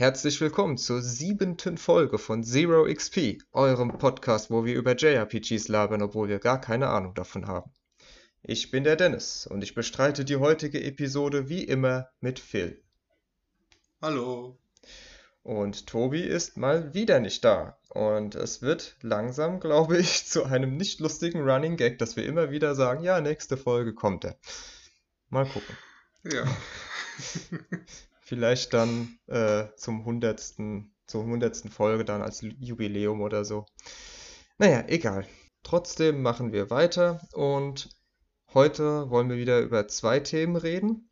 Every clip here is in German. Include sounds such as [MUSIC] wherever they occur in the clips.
Herzlich willkommen zur siebenten Folge von Zero XP, eurem Podcast, wo wir über JRPGs labern, obwohl wir gar keine Ahnung davon haben. Ich bin der Dennis und ich bestreite die heutige Episode wie immer mit Phil. Hallo. Und Tobi ist mal wieder nicht da. Und es wird langsam, glaube ich, [LAUGHS] zu einem nicht lustigen Running Gag, dass wir immer wieder sagen, ja, nächste Folge kommt er. Mal gucken. Ja. [LAUGHS] Vielleicht dann äh, zum hundertsten, zur hundertsten Folge dann als Jubiläum oder so. Naja, egal. Trotzdem machen wir weiter und heute wollen wir wieder über zwei Themen reden.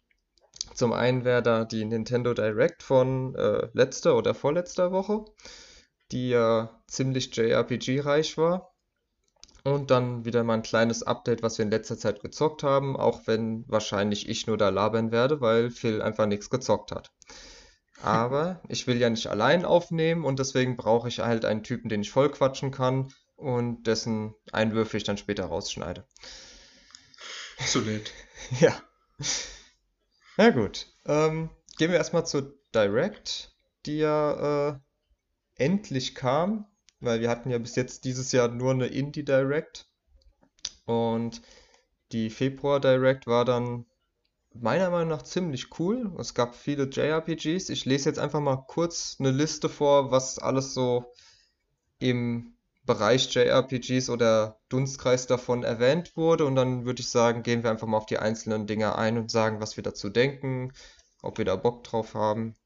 Zum einen wäre da die Nintendo Direct von äh, letzter oder vorletzter Woche, die ja ziemlich JRPG-reich war. Und dann wieder mal ein kleines Update, was wir in letzter Zeit gezockt haben, auch wenn wahrscheinlich ich nur da labern werde, weil Phil einfach nichts gezockt hat. Aber [LAUGHS] ich will ja nicht allein aufnehmen und deswegen brauche ich halt einen Typen, den ich voll quatschen kann und dessen Einwürfe ich dann später rausschneide. So nett. [LAUGHS] Ja. Na gut. Ähm, gehen wir erstmal zur Direct, die ja äh, endlich kam weil wir hatten ja bis jetzt dieses Jahr nur eine Indie Direct und die Februar Direct war dann meiner Meinung nach ziemlich cool. Es gab viele JRPGs. Ich lese jetzt einfach mal kurz eine Liste vor, was alles so im Bereich JRPGs oder Dunstkreis davon erwähnt wurde und dann würde ich sagen, gehen wir einfach mal auf die einzelnen Dinge ein und sagen, was wir dazu denken, ob wir da Bock drauf haben.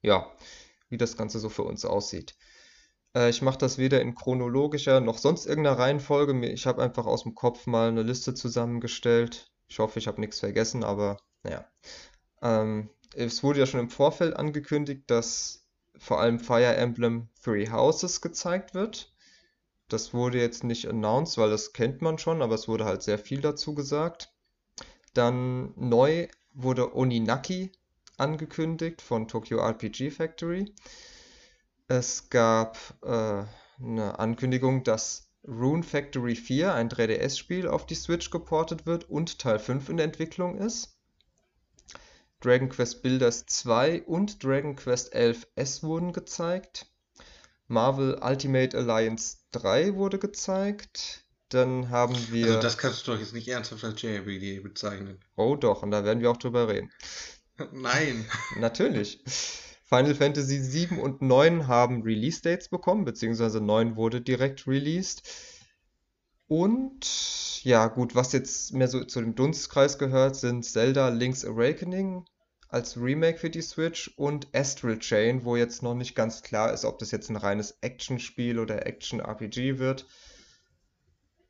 Ja, wie das Ganze so für uns aussieht. Äh, ich mache das weder in chronologischer noch sonst irgendeiner Reihenfolge. Ich habe einfach aus dem Kopf mal eine Liste zusammengestellt. Ich hoffe, ich habe nichts vergessen, aber naja. Ähm, es wurde ja schon im Vorfeld angekündigt, dass vor allem Fire Emblem Three Houses gezeigt wird. Das wurde jetzt nicht announced, weil das kennt man schon, aber es wurde halt sehr viel dazu gesagt. Dann neu wurde Oninaki angekündigt von Tokyo RPG Factory. Es gab äh, eine Ankündigung, dass Rune Factory 4, ein 3DS-Spiel, auf die Switch geportet wird und Teil 5 in der Entwicklung ist. Dragon Quest Builders 2 und Dragon Quest 11S wurden gezeigt. Marvel Ultimate Alliance 3 wurde gezeigt. Dann haben wir. Also, das kannst du doch jetzt nicht ernsthaft als JRPG bezeichnen. Oh, doch, und da werden wir auch drüber reden. [LAUGHS] Nein. Natürlich. Final Fantasy 7 und 9 haben Release-Dates bekommen, beziehungsweise 9 wurde direkt released. Und ja, gut, was jetzt mehr so zu dem Dunstkreis gehört, sind Zelda Link's Awakening als Remake für die Switch und Astral Chain, wo jetzt noch nicht ganz klar ist, ob das jetzt ein reines Action-Spiel oder Action-RPG wird.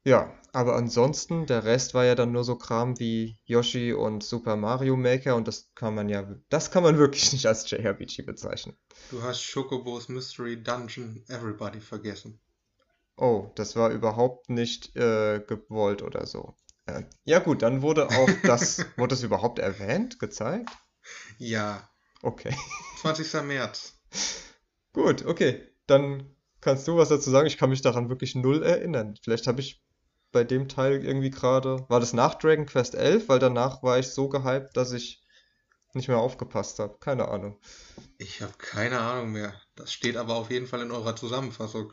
Ja, aber ansonsten, der Rest war ja dann nur so Kram wie Yoshi und Super Mario Maker und das kann man ja, das kann man [LAUGHS] wirklich nicht als JRPG bezeichnen. Du hast Chocobos Mystery Dungeon Everybody vergessen. Oh, das war überhaupt nicht äh, gewollt oder so. Äh, ja gut, dann wurde auch [LAUGHS] das, wurde das überhaupt erwähnt, gezeigt? Ja. Okay. [LAUGHS] 20. März. Gut, okay. Dann kannst du was dazu sagen. Ich kann mich daran wirklich null erinnern. Vielleicht habe ich bei dem Teil irgendwie gerade. War das nach Dragon Quest 11? Weil danach war ich so gehypt, dass ich nicht mehr aufgepasst habe. Keine Ahnung. Ich habe keine Ahnung mehr. Das steht aber auf jeden Fall in eurer Zusammenfassung.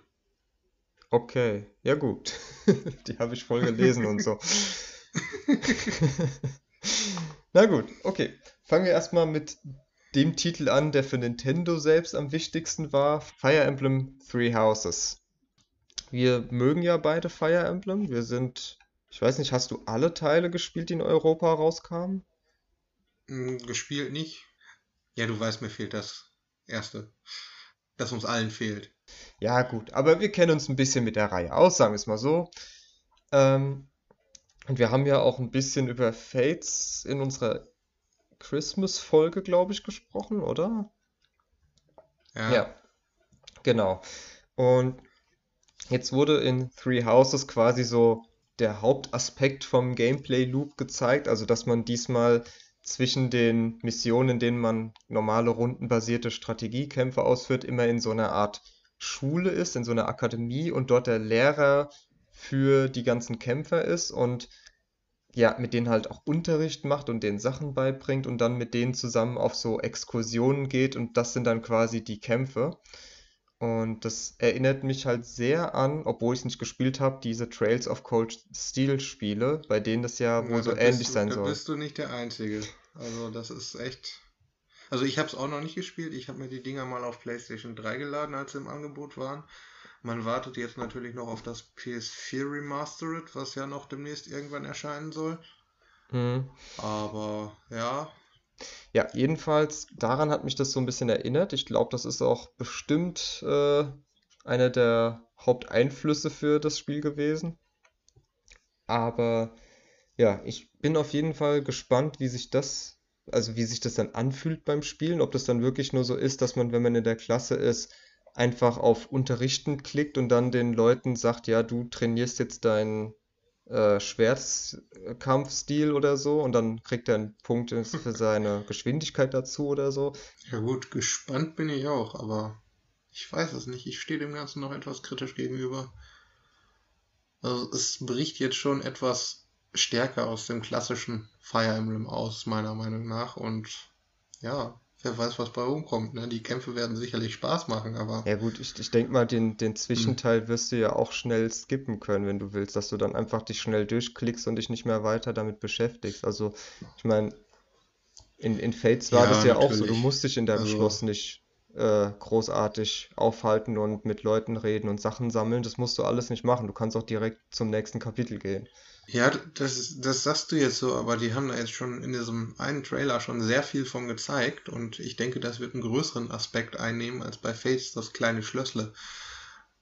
Okay, ja gut. [LAUGHS] Die habe ich voll gelesen und so. [LAUGHS] Na gut, okay. Fangen wir erstmal mit dem Titel an, der für Nintendo selbst am wichtigsten war. Fire Emblem Three Houses. Wir mögen ja beide Fire Emblem. Wir sind, ich weiß nicht, hast du alle Teile gespielt, die in Europa rauskamen? Hm, gespielt nicht. Ja, du weißt, mir fehlt das erste. Das uns allen fehlt. Ja, gut, aber wir kennen uns ein bisschen mit der Reihe aus, sagen wir es mal so. Ähm, und wir haben ja auch ein bisschen über Fates in unserer Christmas-Folge, glaube ich, gesprochen, oder? Ja. Ja, genau. Und Jetzt wurde in Three Houses quasi so der Hauptaspekt vom Gameplay-Loop gezeigt, also dass man diesmal zwischen den Missionen, in denen man normale rundenbasierte Strategiekämpfe ausführt, immer in so einer Art Schule ist, in so einer Akademie und dort der Lehrer für die ganzen Kämpfer ist und ja, mit denen halt auch Unterricht macht und denen Sachen beibringt und dann mit denen zusammen auf so Exkursionen geht und das sind dann quasi die Kämpfe. Und das erinnert mich halt sehr an, obwohl ich es nicht gespielt habe, diese Trails of Cold Steel Spiele, bei denen das ja wohl Ja, so da ähnlich du, sein da soll. bist du nicht der Einzige. Also das ist echt. Also ich habe es auch noch nicht gespielt. Ich habe mir die Dinger mal auf PlayStation 3 geladen, als sie im Angebot waren. Man wartet jetzt natürlich noch auf das PS4 Remastered, was ja noch demnächst irgendwann erscheinen soll. Mhm. Aber ja, Ja, jedenfalls, daran hat mich das so ein bisschen erinnert. Ich glaube, das ist auch bestimmt äh, einer der Haupteinflüsse für das Spiel gewesen. Aber ja, ich bin auf jeden Fall gespannt, wie sich das, also wie sich das dann anfühlt beim Spielen. Ob das dann wirklich nur so ist, dass man, wenn man in der Klasse ist, einfach auf Unterrichten klickt und dann den Leuten sagt, ja, du trainierst jetzt deinen äh, Schwertkampfstil oder so und dann kriegt er einen Punkt für seine [LAUGHS] Geschwindigkeit dazu oder so. ja gut, gespannt bin ich auch, aber ich weiß es nicht. Ich stehe dem Ganzen noch etwas kritisch gegenüber. Also es bricht jetzt schon etwas stärker aus dem klassischen Fire Emblem aus, meiner Meinung nach. Und ja, wer weiß, was bei rumkommt. Ne? Die Kämpfe werden sicherlich Spaß machen, aber Ja gut, ich, ich denke mal, den, den hm, Zwischenteil wirst du ja auch schnell skippen können, wenn du willst, dass du dann einfach dich schnell durchklickst und dich nicht mehr weiter damit beschäftigst. Also ich meine, in, in Fates war das ja, ja auch so, du natürlich. musst dich in deinem Also Schloss nicht äh, großartig aufhalten und mit Leuten reden und Sachen sammeln. Das musst du alles nicht machen. Du kannst auch direkt zum nächsten Kapitel gehen. Ja, das, das sagst du jetzt so, aber die haben da jetzt schon in diesem einen Trailer schon sehr viel von gezeigt und ich denke, das wird einen größeren Aspekt einnehmen als bei Fates das kleine Schlössle.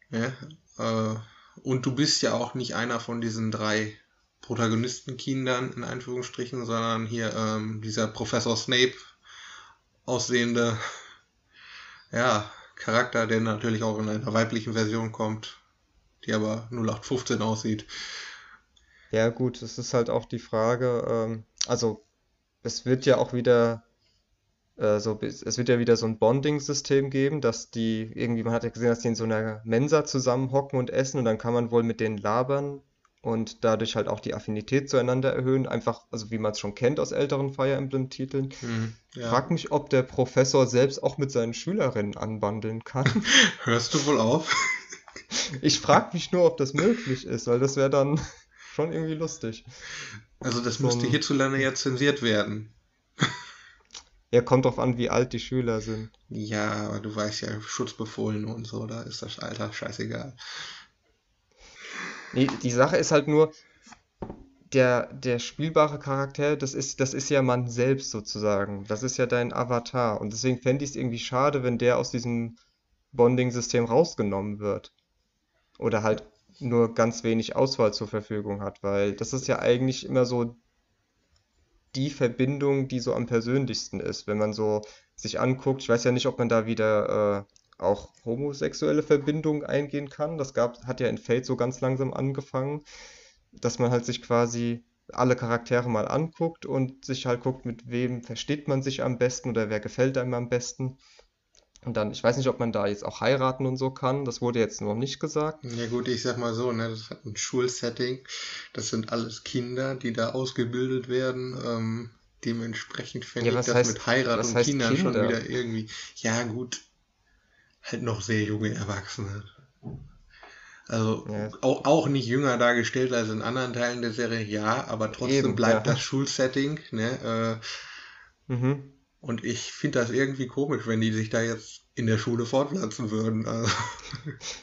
Ja, äh, und du bist ja auch nicht einer von diesen drei Protagonistenkindern in Anführungsstrichen, sondern hier ähm, dieser Professor Snape aussehende, [LAUGHS] ja, Charakter, der natürlich auch in einer weiblichen Version kommt, die aber 0815 aussieht. Ja gut, es ist halt auch die Frage, ähm, also es wird ja auch wieder äh, so, es wird ja wieder so ein Bonding-System geben, dass die irgendwie, man hat ja gesehen, dass die in so einer Mensa zusammenhocken und essen und dann kann man wohl mit denen labern und dadurch halt auch die Affinität zueinander erhöhen, einfach, also wie man es schon kennt aus älteren Fire Emblem-Titeln. Hm, Ich ja. frage mich, ob der Professor selbst auch mit seinen Schülerinnen anbandeln kann. [LAUGHS] Hörst du wohl auf? Ich frage mich nur, ob das möglich ist, weil das wäre dann schon irgendwie lustig. Also das So müsste hierzulande ja zensiert werden. ja, kommt drauf an, wie alt die Schüler sind. Ja, aber du weißt ja, Schutzbefohlen und so, da ist das Alter scheißegal. Nee, die Sache ist halt nur, der, der spielbare Charakter, das ist, das ist ja man selbst sozusagen. Das ist ja dein Avatar. Und deswegen fände ich es irgendwie schade, wenn der aus diesem Bonding-System rausgenommen wird. Oder halt nur ganz wenig Auswahl zur Verfügung hat, weil das ist ja eigentlich immer so die Verbindung, die so am persönlichsten ist, wenn man so sich anguckt. Ich weiß ja nicht, ob man da wieder äh, auch homosexuelle Verbindungen eingehen kann. Das gab, hat ja in Fate so ganz langsam angefangen, dass man halt sich quasi alle Charaktere mal anguckt und sich halt guckt, mit wem versteht man sich am besten oder wer gefällt einem am besten. Und dann, ich weiß nicht, ob man da jetzt auch heiraten und so kann. Das wurde jetzt noch nicht gesagt. Ja gut, ich sag mal so, ne, das hat ein Schulsetting. Das sind alles Kinder, die da ausgebildet werden. Ähm, dementsprechend fände Ja, ich das heißt, mit Heirat was und Kindern schon Kinder? wieder irgendwie, ja gut, halt noch sehr junge Erwachsene. Also Ja, auch, auch nicht jünger dargestellt als in anderen Teilen der Serie, ja, aber trotzdem eben, bleibt ja. das Schulsetting, ne? Äh, Mhm. Und ich finde das irgendwie komisch, wenn die sich da jetzt in der Schule fortpflanzen würden. Also, [LAUGHS]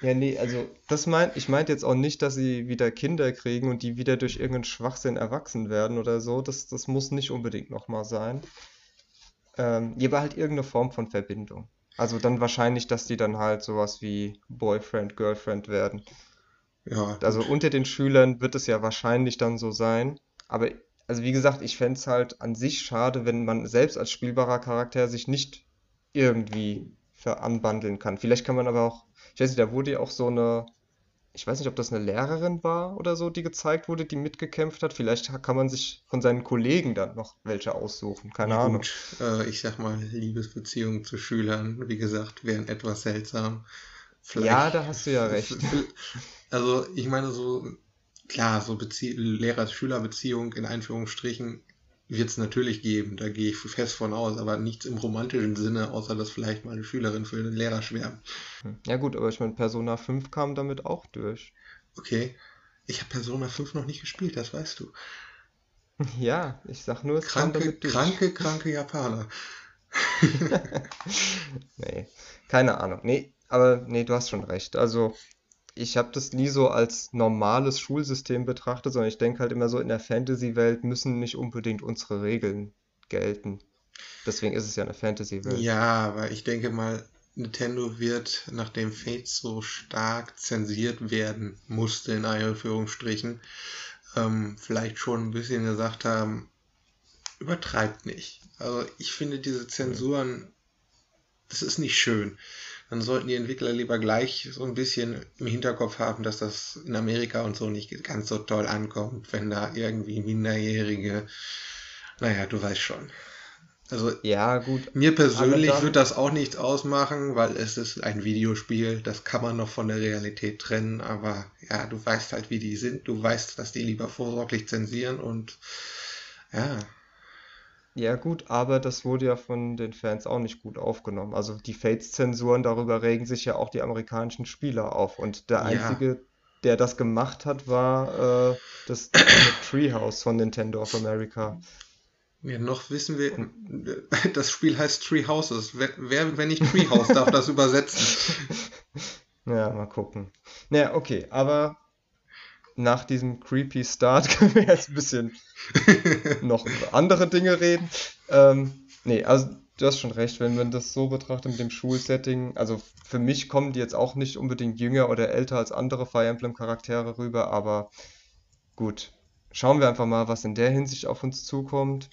Ja, nee, also das meint, ich meinte jetzt auch nicht, dass sie wieder Kinder kriegen und die wieder durch irgendeinen Schwachsinn erwachsen werden oder so. Das, das muss nicht unbedingt nochmal sein. Ähm, aber halt irgendeine Form von Verbindung. Also dann wahrscheinlich, dass die dann halt sowas wie Boyfriend, Girlfriend werden. ja, Also unter den Schülern wird es ja wahrscheinlich dann so sein. Aber, also wie gesagt, ich fände es halt an sich schade, wenn man selbst als spielbarer Charakter sich nicht irgendwie veranbandeln kann. Vielleicht kann man aber auch, ich weiß nicht, da wurde ja auch so eine, ich weiß nicht, ob das eine Lehrerin war oder so, die gezeigt wurde, die mitgekämpft hat. Vielleicht kann man sich von seinen Kollegen dann noch welche aussuchen. Keine Ja Ahnung. gut, äh, ich sag mal, Liebesbeziehungen zu Schülern, wie gesagt, wären etwas seltsam. Ja, Vielleicht, da hast du ja [LAUGHS] recht. also ich meine, so klar, so Bezie Lehrer-Schüler-Beziehung in Einführungsstrichen wird es natürlich geben, da gehe ich fest von aus, aber nichts im romantischen Sinne, außer dass vielleicht mal eine Schülerin für den Lehrer schwärmt. Hm. Ja gut, aber ich meine, Persona 5 kam damit auch durch. Okay, ich habe Persona 5 noch nicht gespielt, das weißt du. [LAUGHS] Ja, ich sag nur, es kam Kranke, damit durch. kranke, kranke Japaner. [LAUGHS] Nee, keine Ahnung. Nee, aber nee, du hast schon recht. Also, ich habe das nie so als normales Schulsystem betrachtet, sondern ich denke halt immer so, in der Fantasy-Welt müssen nicht unbedingt unsere Regeln gelten. Deswegen ist es ja eine Fantasy-Welt. Ja, aber ich denke mal, Nintendo wird, nachdem Fates so stark zensiert werden musste, in Anführungsstrichen, ähm, vielleicht schon ein bisschen gesagt haben, übertreibt nicht. Also ich finde diese Zensuren, das ist nicht schön. Dann sollten die Entwickler lieber gleich so ein bisschen im Hinterkopf haben, dass das in Amerika und so nicht ganz so toll ankommt, wenn da irgendwie Minderjährige, naja, du weißt schon. Also Ja, gut, mir persönlich dann, wird das auch nichts ausmachen, weil es ist ein Videospiel, das kann man noch von der Realität trennen, aber ja, du weißt halt, wie die sind, du weißt, dass die lieber vorsorglich zensieren und ja, ja gut, aber das wurde ja von den Fans auch nicht gut aufgenommen. Also die Fates-Zensuren, darüber regen sich ja auch die amerikanischen Spieler auf. Und der ja, einzige, der das gemacht hat, war äh, das [COUGHS] Treehouse von Nintendo of America. ja, noch wissen wir, [LAUGHS] das Spiel heißt Tree Houses. Wer, wer, wenn nicht Treehouse, darf das [LAUGHS] übersetzen? ja, mal gucken. Naja, okay, aber nach diesem creepy Start [LAUGHS] können wir jetzt ein bisschen [LAUGHS] noch über andere Dinge reden. Ähm, nee, also du hast schon recht, wenn man das so betrachtet mit dem Schulsetting, also für mich kommen die jetzt auch nicht unbedingt jünger oder älter als andere Fire Emblem Charaktere rüber, aber gut, schauen wir einfach mal, was in der Hinsicht auf uns zukommt.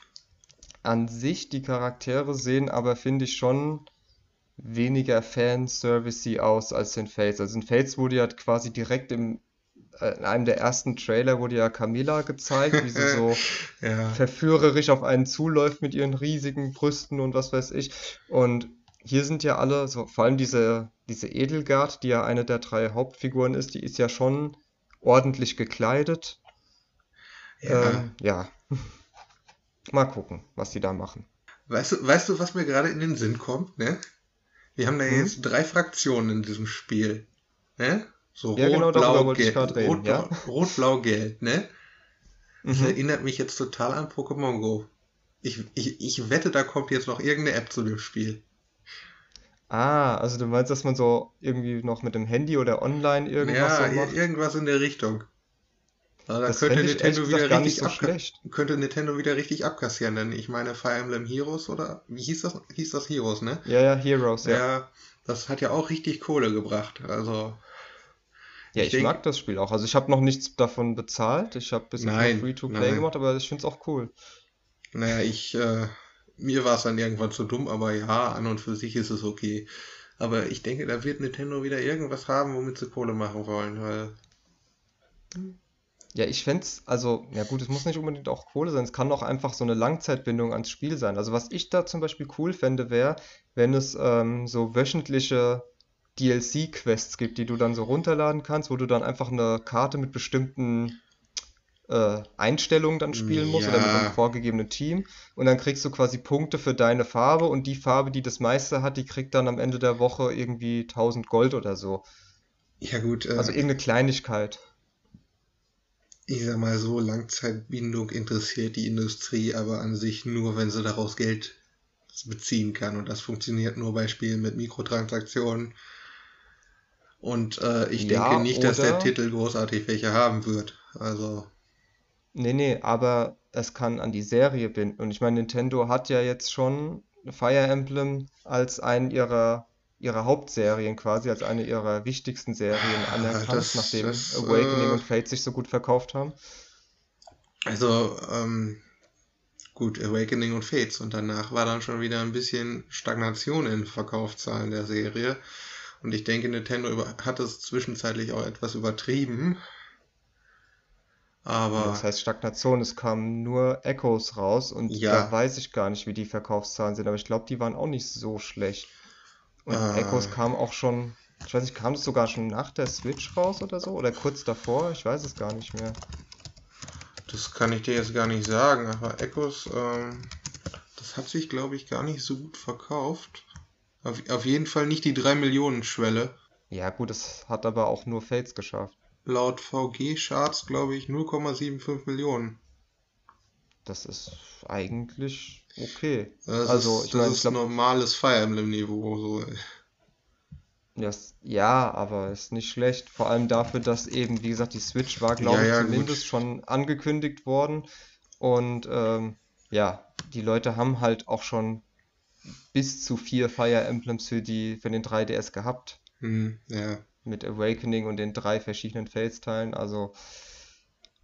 An sich, die Charaktere sehen aber, finde ich, schon weniger fanservice aus als in Fates. Also in Fates wurde ja quasi direkt im in einem der ersten Trailer wurde ja Camilla gezeigt, wie sie so [LAUGHS] Ja, verführerisch auf einen zuläuft mit ihren riesigen Brüsten und was weiß ich. Und hier sind ja alle, so, vor allem diese, diese Edelgard, die ja eine der drei Hauptfiguren ist, die ist ja schon ordentlich gekleidet. ja. Ähm, ja, [LAUGHS] mal gucken, was die da machen. Weißt du, weißt du, was mir gerade in den Sinn kommt, ne? Wir haben da Hm? jetzt drei Fraktionen in diesem Spiel, ne? So Ja, genau rot, darüber blau, gelb, rot, ja? rot, blau, gelb, ne? Das Mhm. erinnert mich jetzt total an Pokémon Go. Ich, ich, ich wette, da kommt jetzt noch irgendeine App zu dem Spiel. Ah, also du meinst, dass man so irgendwie noch mit dem Handy oder online irgendwas Ja, so macht? irgendwas in der Richtung. Also da Das könnte Nintendo wieder richtig so schlecht. könnte Nintendo wieder richtig abkassieren, denn ich meine Fire Emblem Heroes oder wie hieß das? Hieß das Heroes, ne? Ja, ja, Heroes, ja. Ja, das hat ja auch richtig Kohle gebracht. Also Ja, ich ich denke, mag das Spiel auch. Also ich habe noch nichts davon bezahlt. Ich habe bis jetzt nur Free-to-Play gemacht, aber ich finde es auch cool. Naja, ich, äh, mir war es dann irgendwann zu dumm, aber ja, an und für sich ist es okay. Aber ich denke, da wird Nintendo wieder irgendwas haben, womit sie Kohle machen wollen, weil, Ja, ich fände es, also, ja gut, es muss nicht unbedingt auch Kohle sein, es kann auch einfach so eine Langzeitbindung ans Spiel sein. Also was ich da zum Beispiel cool fände, wäre, wenn es ähm, so wöchentliche DLC-Quests gibt, die du dann so runterladen kannst, wo du dann einfach eine Karte mit bestimmten äh, Einstellungen dann spielen musst oder mit einem vorgegebenen Team. Und dann kriegst du quasi Punkte für deine Farbe und die Farbe, die das meiste hat, die kriegt dann am Ende der Woche irgendwie 1000 Gold oder so. ja gut, Also äh, irgendeine Kleinigkeit. ich sag mal so, Langzeitbindung interessiert die Industrie aber an sich nur, wenn sie daraus Geld beziehen kann. Und das funktioniert nur bei Spielen mit Mikrotransaktionen. Und äh, ich denke Ja, nicht, dass der? Titel großartig welche haben wird. Also, Nee, nee, aber es kann an die Serie binden. Und ich meine, Nintendo hat ja jetzt schon Fire Emblem als einen ihrer, ihrer Hauptserien quasi, als eine ihrer wichtigsten Serien anerkannt, das, nachdem das, Awakening äh, und Fate sich so gut verkauft haben. also, ähm, gut, Awakening und Fates. Und danach war dann schon wieder ein bisschen Stagnation in Verkaufszahlen der Serie. Und ich denke, Nintendo hat es zwischenzeitlich auch etwas übertrieben. Aber das heißt Stagnation, es kamen nur Echoes raus und da ja, weiß ich gar nicht, wie die Verkaufszahlen sind, aber ich glaube, die waren auch nicht so schlecht. Und äh, kam auch schon Ich weiß nicht, kam das sogar schon nach der Switch raus oder so? Oder kurz davor? Ich weiß es gar nicht mehr. Das kann ich dir jetzt gar nicht sagen, aber Echos, ähm, das hat sich, glaube ich, gar nicht so gut verkauft. Auf, auf jeden Fall nicht die 3 Millionen Schwelle. Ja, gut, es hat aber auch nur Fates geschafft. Laut VG-Charts, glaube ich, 0,75 Millionen. Das ist eigentlich okay. Das Also, ist, ich das meine, ich ist glaub- normales Fire Emblem-Niveau. So. Ja, s- ja, aber ist nicht schlecht. Vor allem dafür, dass eben, wie gesagt, die Switch war, glaube Ja, ich, ja, gut. zumindest schon angekündigt worden. Und ähm, ja, die Leute haben halt auch schon bis zu vier Fire Emblems für die, für den 3DS gehabt. Hm, ja. Mit Awakening und den drei verschiedenen Fates-Teilen. Also,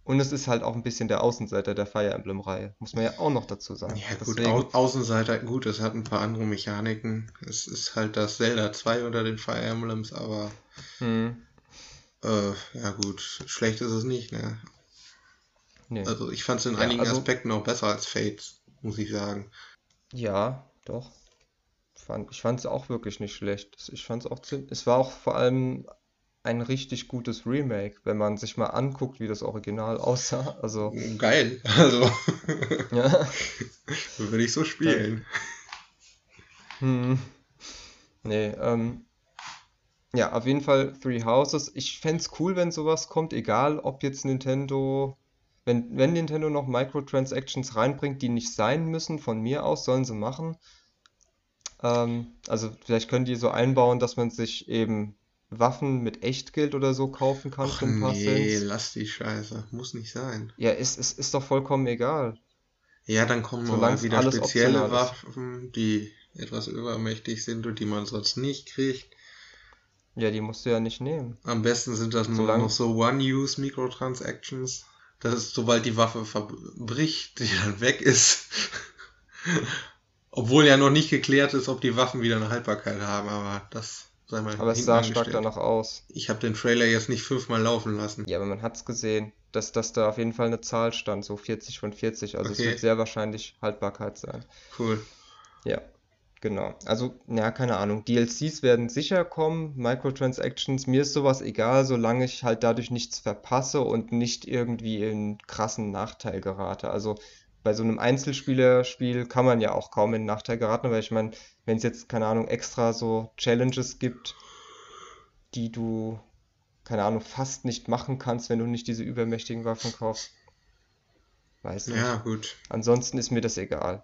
und es ist halt auch ein bisschen der Außenseiter der Fire Emblem-Reihe. Muss man ja auch noch dazu sagen. Ja, gut, Deswegen, Au Außenseiter, gut, es hat ein paar andere Mechaniken. Es ist halt das Zelda 2 unter den Fire Emblems, aber hm, äh, ja gut, schlecht ist es nicht, ne? nee. Also ich fand es in Ja, einigen also- Aspekten auch besser als Fates, muss ich sagen. Ja, doch. Fand, ich fand es auch wirklich nicht schlecht. Ich fand es auch ziemlich. Es war auch vor allem ein richtig gutes Remake, wenn man sich mal anguckt, wie das Original aussah. Also, Geil, also [LAUGHS] ja. [LAUGHS] würde ich so spielen. Hm. Nee, ähm. Ja, auf jeden Fall Three Houses. Ich fänd's cool, wenn sowas kommt, egal ob jetzt Nintendo. Wenn, wenn Nintendo noch Microtransactions reinbringt, die nicht sein müssen, von mir aus, sollen sie machen. Ähm, also vielleicht können die so einbauen, dass man sich eben Waffen mit Echtgeld oder so kaufen kann Ach für ein paar nee, Cents. lass die Scheiße. Muss nicht sein. Ja, ist, ist, ist doch vollkommen egal. Ja, dann kommen Solange es wieder spezielle ist. Waffen, die etwas übermächtig sind und die man sonst nicht kriegt. Ja, die musst du ja nicht nehmen. Am besten sind das nur Solange- noch so One-Use-Microtransactions. Das ist, sobald die Waffe verbricht, die dann weg ist. Obwohl ja noch nicht geklärt ist, ob die Waffen wieder eine Haltbarkeit haben, aber das sei mal Aber es sah stark danach aus. Ich habe den Trailer jetzt nicht fünfmal laufen lassen. Ja, aber man hat's gesehen, dass, dass da auf jeden Fall eine Zahl stand, so 40 von 40. Also es Okay. wird sehr wahrscheinlich Haltbarkeit sein. Cool. Ja, genau. Also, ja, keine Ahnung. DLCs werden sicher kommen, Microtransactions, mir ist sowas egal, solange ich halt dadurch nichts verpasse und nicht irgendwie in krassen Nachteil gerate. Also bei so einem Einzelspielerspiel kann man ja auch kaum in Nachteil geraten, weil ich meine, wenn es jetzt, keine Ahnung, extra so Challenges gibt, die du, keine Ahnung, fast nicht machen kannst, wenn du nicht diese übermächtigen Waffen kaufst. Weiß nicht. Ja, gut. Ansonsten ist mir das egal.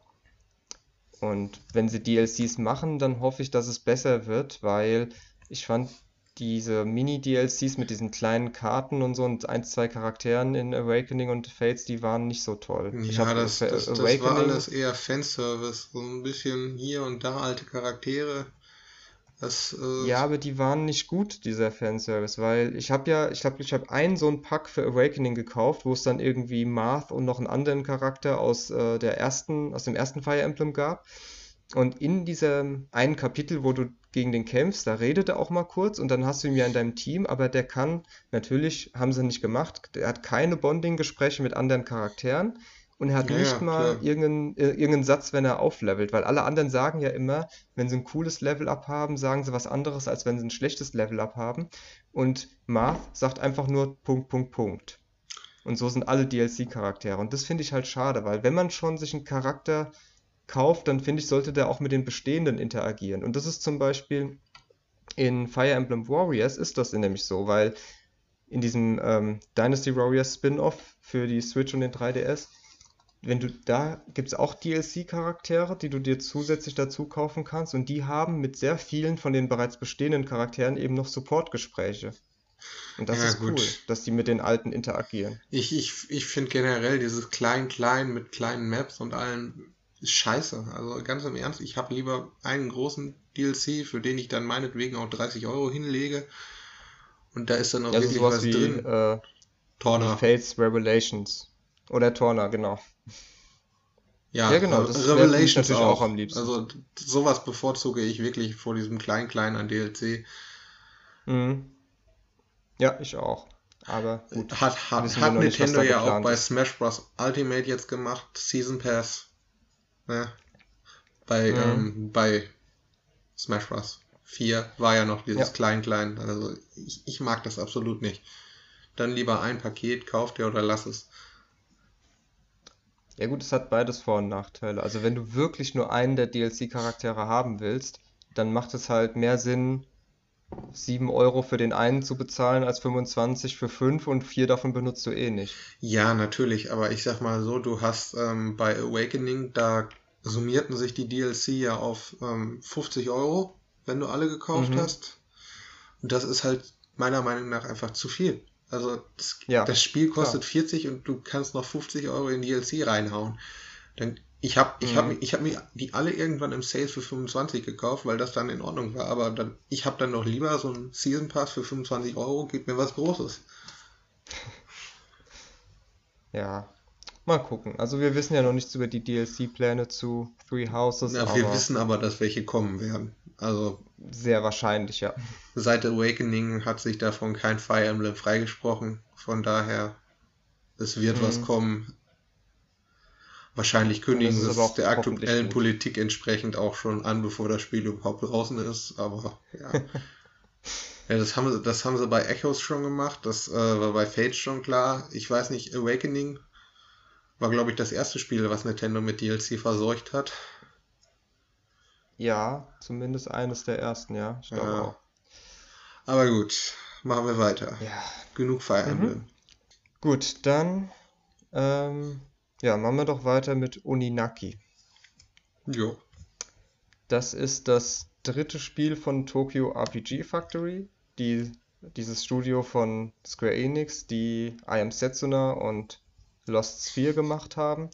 Und wenn sie DLCs machen, dann hoffe ich, dass es besser wird, weil ich fand diese Mini-DLCs mit diesen kleinen Karten und so und ein, zwei Charakteren in Awakening und Fates, die waren nicht so toll. Ich Ja, habe das, das, das war alles eher Fanservice. So ein bisschen hier und da alte Charaktere. Das, äh, ja, aber die waren nicht gut, dieser Fanservice, weil ich habe ja, ich glaube, ich habe einen so einen Pack für Awakening gekauft, wo es dann irgendwie Marth und noch einen anderen Charakter aus äh, der ersten, aus dem ersten Fire Emblem gab. Und in diesem einen Kapitel, wo du gegen den kämpfst, da redet er auch mal kurz und dann hast du ihn ja in deinem Team, aber der kann, natürlich haben sie nicht gemacht, der hat keine Bonding-Gespräche mit anderen Charakteren und er hat Ja, nicht mal klar. irgendeinen, äh, irgendeinen Satz, wenn er auflevelt, weil alle anderen sagen ja immer, wenn sie ein cooles Level-Up haben, sagen sie was anderes, als wenn sie ein schlechtes Level-Up haben. Und Marth sagt einfach nur Punkt, Punkt, Punkt. Und so sind alle DLC-Charaktere. Und das finde ich halt schade, weil wenn man schon sich einen Charakter kauft, dann finde ich, sollte der auch mit den bestehenden interagieren. Und das ist zum Beispiel in Fire Emblem Warriors ist das nämlich so, weil in diesem ähm, Dynasty Warriors Spin-off für die Switch und den 3DS, wenn du da gibt es auch DLC-Charaktere, die du dir zusätzlich dazu kaufen kannst und die haben mit sehr vielen von den bereits bestehenden Charakteren eben noch Support-Gespräche. Und das Ja, ist cool, gut. dass die mit den alten interagieren. Ich, ich, ich finde generell dieses Klein-Klein mit kleinen Maps und allem ist scheiße. Also ganz im Ernst, ich habe lieber einen großen DLC, für den ich dann meinetwegen auch 30 Euro hinlege. Und da ist dann auch Also wirklich was wie drin. äh, Torna. Fates Revelations. Oder Torna, genau. Ja, Ja, genau, Re- das Revelations natürlich auch auch. am liebsten. Also sowas bevorzuge ich wirklich vor diesem Klein-Klein an DLC. Mhm. Ja, ich auch. Aber gut, Hat, hat, hat Nintendo ja auch bei. Smash Bros. Ultimate jetzt gemacht, Season Pass. Ne? Bei, Mhm. ähm, bei Smash Bros. 4 war ja noch dieses Ja. Klein-Klein. Also ich, ich mag das absolut nicht. Dann lieber ein Paket, kauf dir oder lass es. Ja gut, es hat beides Vor- und Nachteile. Also wenn du wirklich nur einen der DLC-Charaktere haben willst, dann macht es halt mehr Sinn, 7 Euro für den einen zu bezahlen, als 25 für 5 und 4 davon benutzt du eh nicht. Ja, natürlich, aber ich sag mal so, du hast ähm, bei Awakening, da summierten sich die DLC ja auf ähm, 50 Euro, wenn du alle gekauft Mhm. hast. Und das ist halt meiner Meinung nach einfach zu viel. Also das, Ja, das Spiel kostet klar. 40 und du kannst noch 50 Euro in DLC reinhauen. Dann, ich habe ich hab, Mhm. mir- ich hab mir die alle irgendwann im Sale für 25 gekauft, weil das dann in Ordnung war. Aber dann, ich habe dann noch lieber so einen Season Pass für 25 Euro, gib mir was Großes. Ja, mal gucken. Also wir wissen ja noch nichts über die DLC-Pläne zu Three Houses, Ja, wir wissen aber, dass welche kommen werden. Also sehr wahrscheinlich, ja. seit Awakening hat sich davon kein Fire Emblem freigesprochen. Von daher, es wird was Mhm. kommen. Wahrscheinlich kündigen sie es auch der aktuellen. Politik entsprechend auch schon an, bevor das Spiel überhaupt draußen ist. Aber ja. [LAUGHS] Ja, das haben sie, das haben sie bei Echoes schon gemacht, das äh, war bei Fates schon klar. Ich weiß nicht, Awakening war, glaube ich, das erste Spiel, was Nintendo mit DLC verseucht hat. Ja, zumindest eines der ersten, ja. Ich glaube Ja. auch. Aber gut, machen wir weiter. Ja. Genug Fire Mhm. Emblem. Gut, dann ähm, ja, machen wir doch weiter mit Oninaki. Jo. Das ist das dritte Spiel von Tokyo RPG Factory, die, dieses Studio von Square Enix, die I Am Setsuna und Lost Sphere gemacht haben.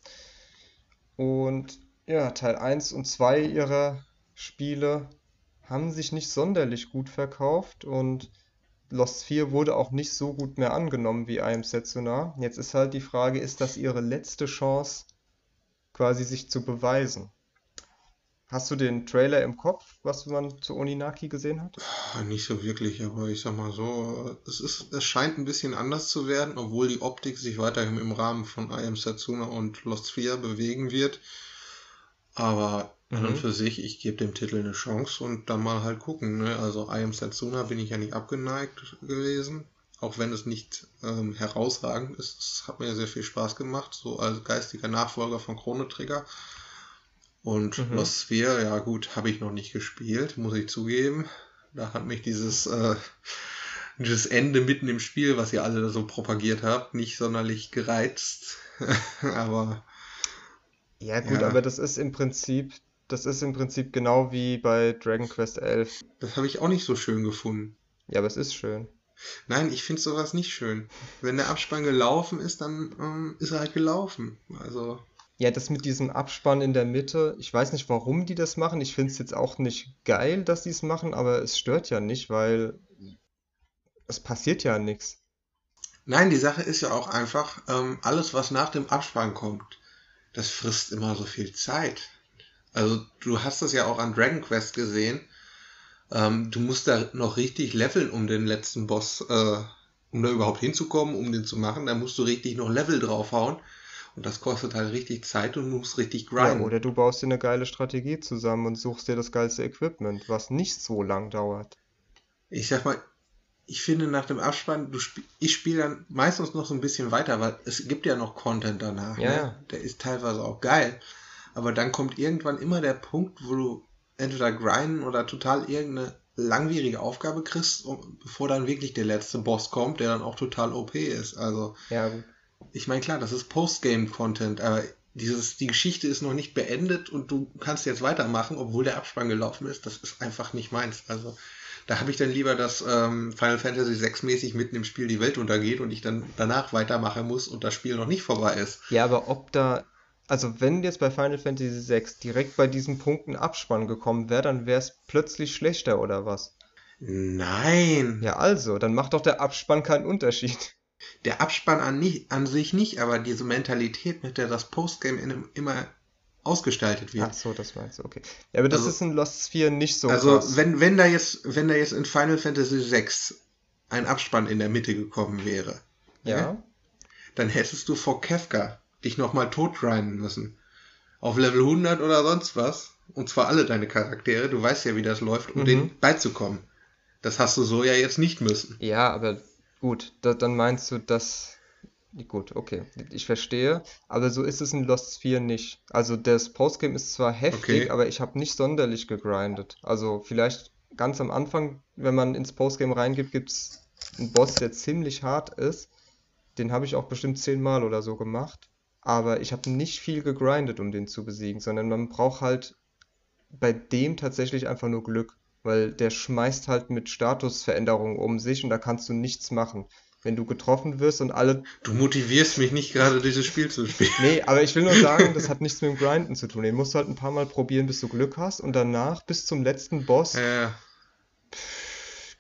Und ja, Teil 1 und 2 ihrer Spiele haben sich nicht sonderlich gut verkauft und Lost Sphere wurde auch nicht so gut mehr angenommen wie I Am Setsuna. Jetzt ist halt die Frage, ist das ihre letzte Chance, quasi sich zu beweisen? Hast du den Trailer im Kopf, was man zu Oninaki gesehen hat? Ah, Nicht so wirklich, aber ich sag mal so, es ist, es scheint ein bisschen anders zu werden, obwohl die Optik sich weiterhin im Rahmen von I Am Setsuna und Lost Sphere bewegen wird. Aber an und Mhm. für sich, ich gebe dem Titel eine Chance und dann mal halt gucken. Ne? Also I Am Setsuna bin ich ja nicht abgeneigt gewesen, auch wenn es nicht ähm, herausragend ist. Es hat mir sehr viel Spaß gemacht, so als geistiger Nachfolger von Chrono Trigger. Und Mhm. Lost Sphere, ja gut, habe ich noch nicht gespielt, muss ich zugeben. Da hat mich dieses, äh, dieses Ende mitten im Spiel, was ihr alle so propagiert habt, nicht sonderlich gereizt. [LAUGHS] Aber Ja, gut, Ja. aber das ist im Prinzip, das ist im Prinzip genau wie bei Dragon Quest 11. das habe ich auch nicht so schön gefunden. Ja, aber es ist schön. Nein, ich finde sowas nicht schön. Wenn der Abspann gelaufen ist, dann ähm, ist er halt gelaufen. Also, Ja, das mit diesem Abspann in der Mitte, ich weiß nicht, warum die das machen. Ich finde es jetzt auch nicht geil, dass die es machen, aber es stört ja nicht, weil es passiert ja nichts. nein, die Sache ist ja auch einfach, ähm, alles, was nach dem Abspann kommt, das frisst immer so viel Zeit. Also, du hast das ja auch an Dragon Quest gesehen. Ähm, du musst da noch richtig leveln, um den letzten Boss, äh, um da überhaupt hinzukommen, um den zu machen. Da musst du richtig noch Level draufhauen. Und das kostet halt richtig Zeit und du musst richtig Ja, grinden. oder du baust dir eine geile Strategie zusammen und suchst dir das geilste Equipment, was nicht so lang dauert. Ich sag mal, ich finde nach dem Abspann, du spiel, ich spiele dann meistens noch so ein bisschen weiter, weil es gibt ja noch Content danach. Ja, ne? ja. Der ist teilweise auch geil. Aber dann kommt irgendwann immer der Punkt, wo du entweder grinden oder total irgendeine langwierige Aufgabe kriegst, bevor dann wirklich der letzte Boss kommt, der dann auch total OP ist. Also, Ja, gut. Ich meine, klar, das ist Postgame-Content, aber dieses, die Geschichte ist noch nicht beendet und du kannst jetzt weitermachen, obwohl der Abspann gelaufen ist. Das ist einfach nicht meins. Also, da habe ich dann lieber, dass ähm, Final Fantasy 6 mäßig mitten im Spiel die Welt untergeht und ich dann danach weitermachen muss und das Spiel noch nicht vorbei ist. Ja, aber ob da, also wenn jetzt bei Final Fantasy VI direkt bei diesem Punkt ein Abspann gekommen wäre, dann wäre es plötzlich schlechter oder was? Nein, Ja, also, dann macht doch der Abspann keinen Unterschied. Der Abspann an, nicht, an sich nicht, aber diese Mentalität, mit der das Postgame in immer ausgestaltet wird. Ach so, das meinst du, okay. Ja, aber das Also- ist in Lost Sphere nicht so Also krass. wenn, wenn da jetzt, wenn da jetzt in Final Fantasy VI ein Abspann in der Mitte gekommen wäre, Ja, dann hättest du vor Kefka dich nochmal totgrinden müssen. auf Level 100 oder sonst was. Und zwar alle deine Charaktere. Du weißt ja, wie das läuft, um Mhm. denen beizukommen. Das hast du so ja jetzt nicht müssen. Ja, aber gut, da, dann meinst du, dass. Gut, okay, ich verstehe, aber so ist es in Lost 4 nicht. Also das Postgame ist zwar heftig, Okay. aber ich habe nicht sonderlich gegrindet. Also vielleicht ganz am Anfang, wenn man ins Postgame reingibt, gibt es einen Boss, der ziemlich hart ist. Den habe ich auch bestimmt zehnmal oder so gemacht. Aber ich habe nicht viel gegrindet, um den zu besiegen, sondern man braucht halt bei dem tatsächlich einfach nur Glück, weil der schmeißt halt mit Statusveränderungen um sich und da kannst du nichts machen. Wenn du getroffen wirst und alle. Du motivierst mich nicht gerade, dieses Spiel zu spielen. Nee, aber ich will nur sagen, das hat [LAUGHS] nichts mit dem Grinden zu tun. Den musst du halt ein paar Mal probieren, bis du Glück hast und danach bis zum letzten Boss Äh,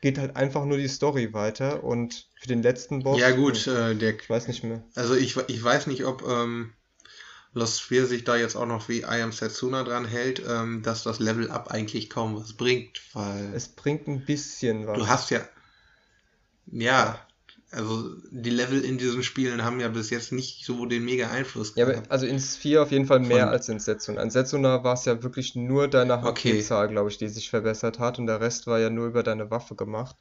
geht halt einfach nur die Story weiter und für den letzten Boss. ja gut, äh, der, Ich weiß nicht mehr. also ich, ich weiß nicht, ob ähm, Lost 4 sich da jetzt auch noch wie I Am Setsuna dran hält, ähm, dass das Level Up eigentlich kaum was bringt, weil Es bringt ein bisschen was. du hast ja, ja, also die Level in diesen Spielen haben ja bis jetzt nicht so den mega Einfluss Ja, aber gehabt. also in Sphere auf jeden Fall mehr Von- als in Setsuna. In Setsuna war es ja wirklich nur deine Okay. HP-Zahl, glaube ich, die sich verbessert hat und der Rest war ja nur über deine Waffe gemacht.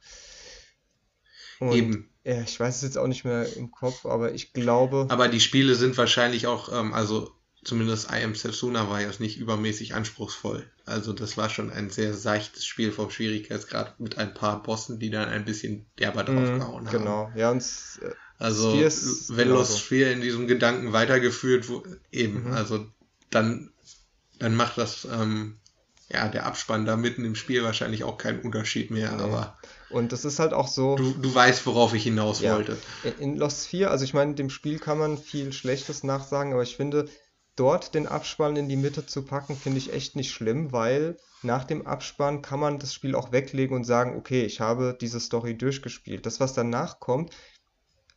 Und Eben. ja, ich weiß es jetzt auch nicht mehr im Kopf, aber ich glaube, Aber die Spiele sind wahrscheinlich auch, ähm, also zumindest I Am Setsuna war jetzt nicht übermäßig anspruchsvoll. Also das war schon ein sehr seichtes Spiel vom Schwierigkeitsgrad mit ein paar Bossen, die dann ein bisschen derber mh, draufgehauen haben. genau. Ja, und äh, Also ist wenn Lost. Sphere in diesem Gedanken weitergeführt wurde, eben, Mhm. also dann, dann macht das, ähm, ja, der Abspann da mitten im Spiel wahrscheinlich auch keinen Unterschied mehr, Nee. aber und das ist halt auch so. du, du weißt, worauf ich hinaus Ja. wollte. In Lost 4, also ich meine, dem Spiel kann man viel Schlechtes nachsagen, aber ich finde, dort den Abspann in die Mitte zu packen, finde ich echt nicht schlimm, weil nach dem Abspann kann man das Spiel auch weglegen und sagen, okay, ich habe diese Story durchgespielt. Das, was danach kommt,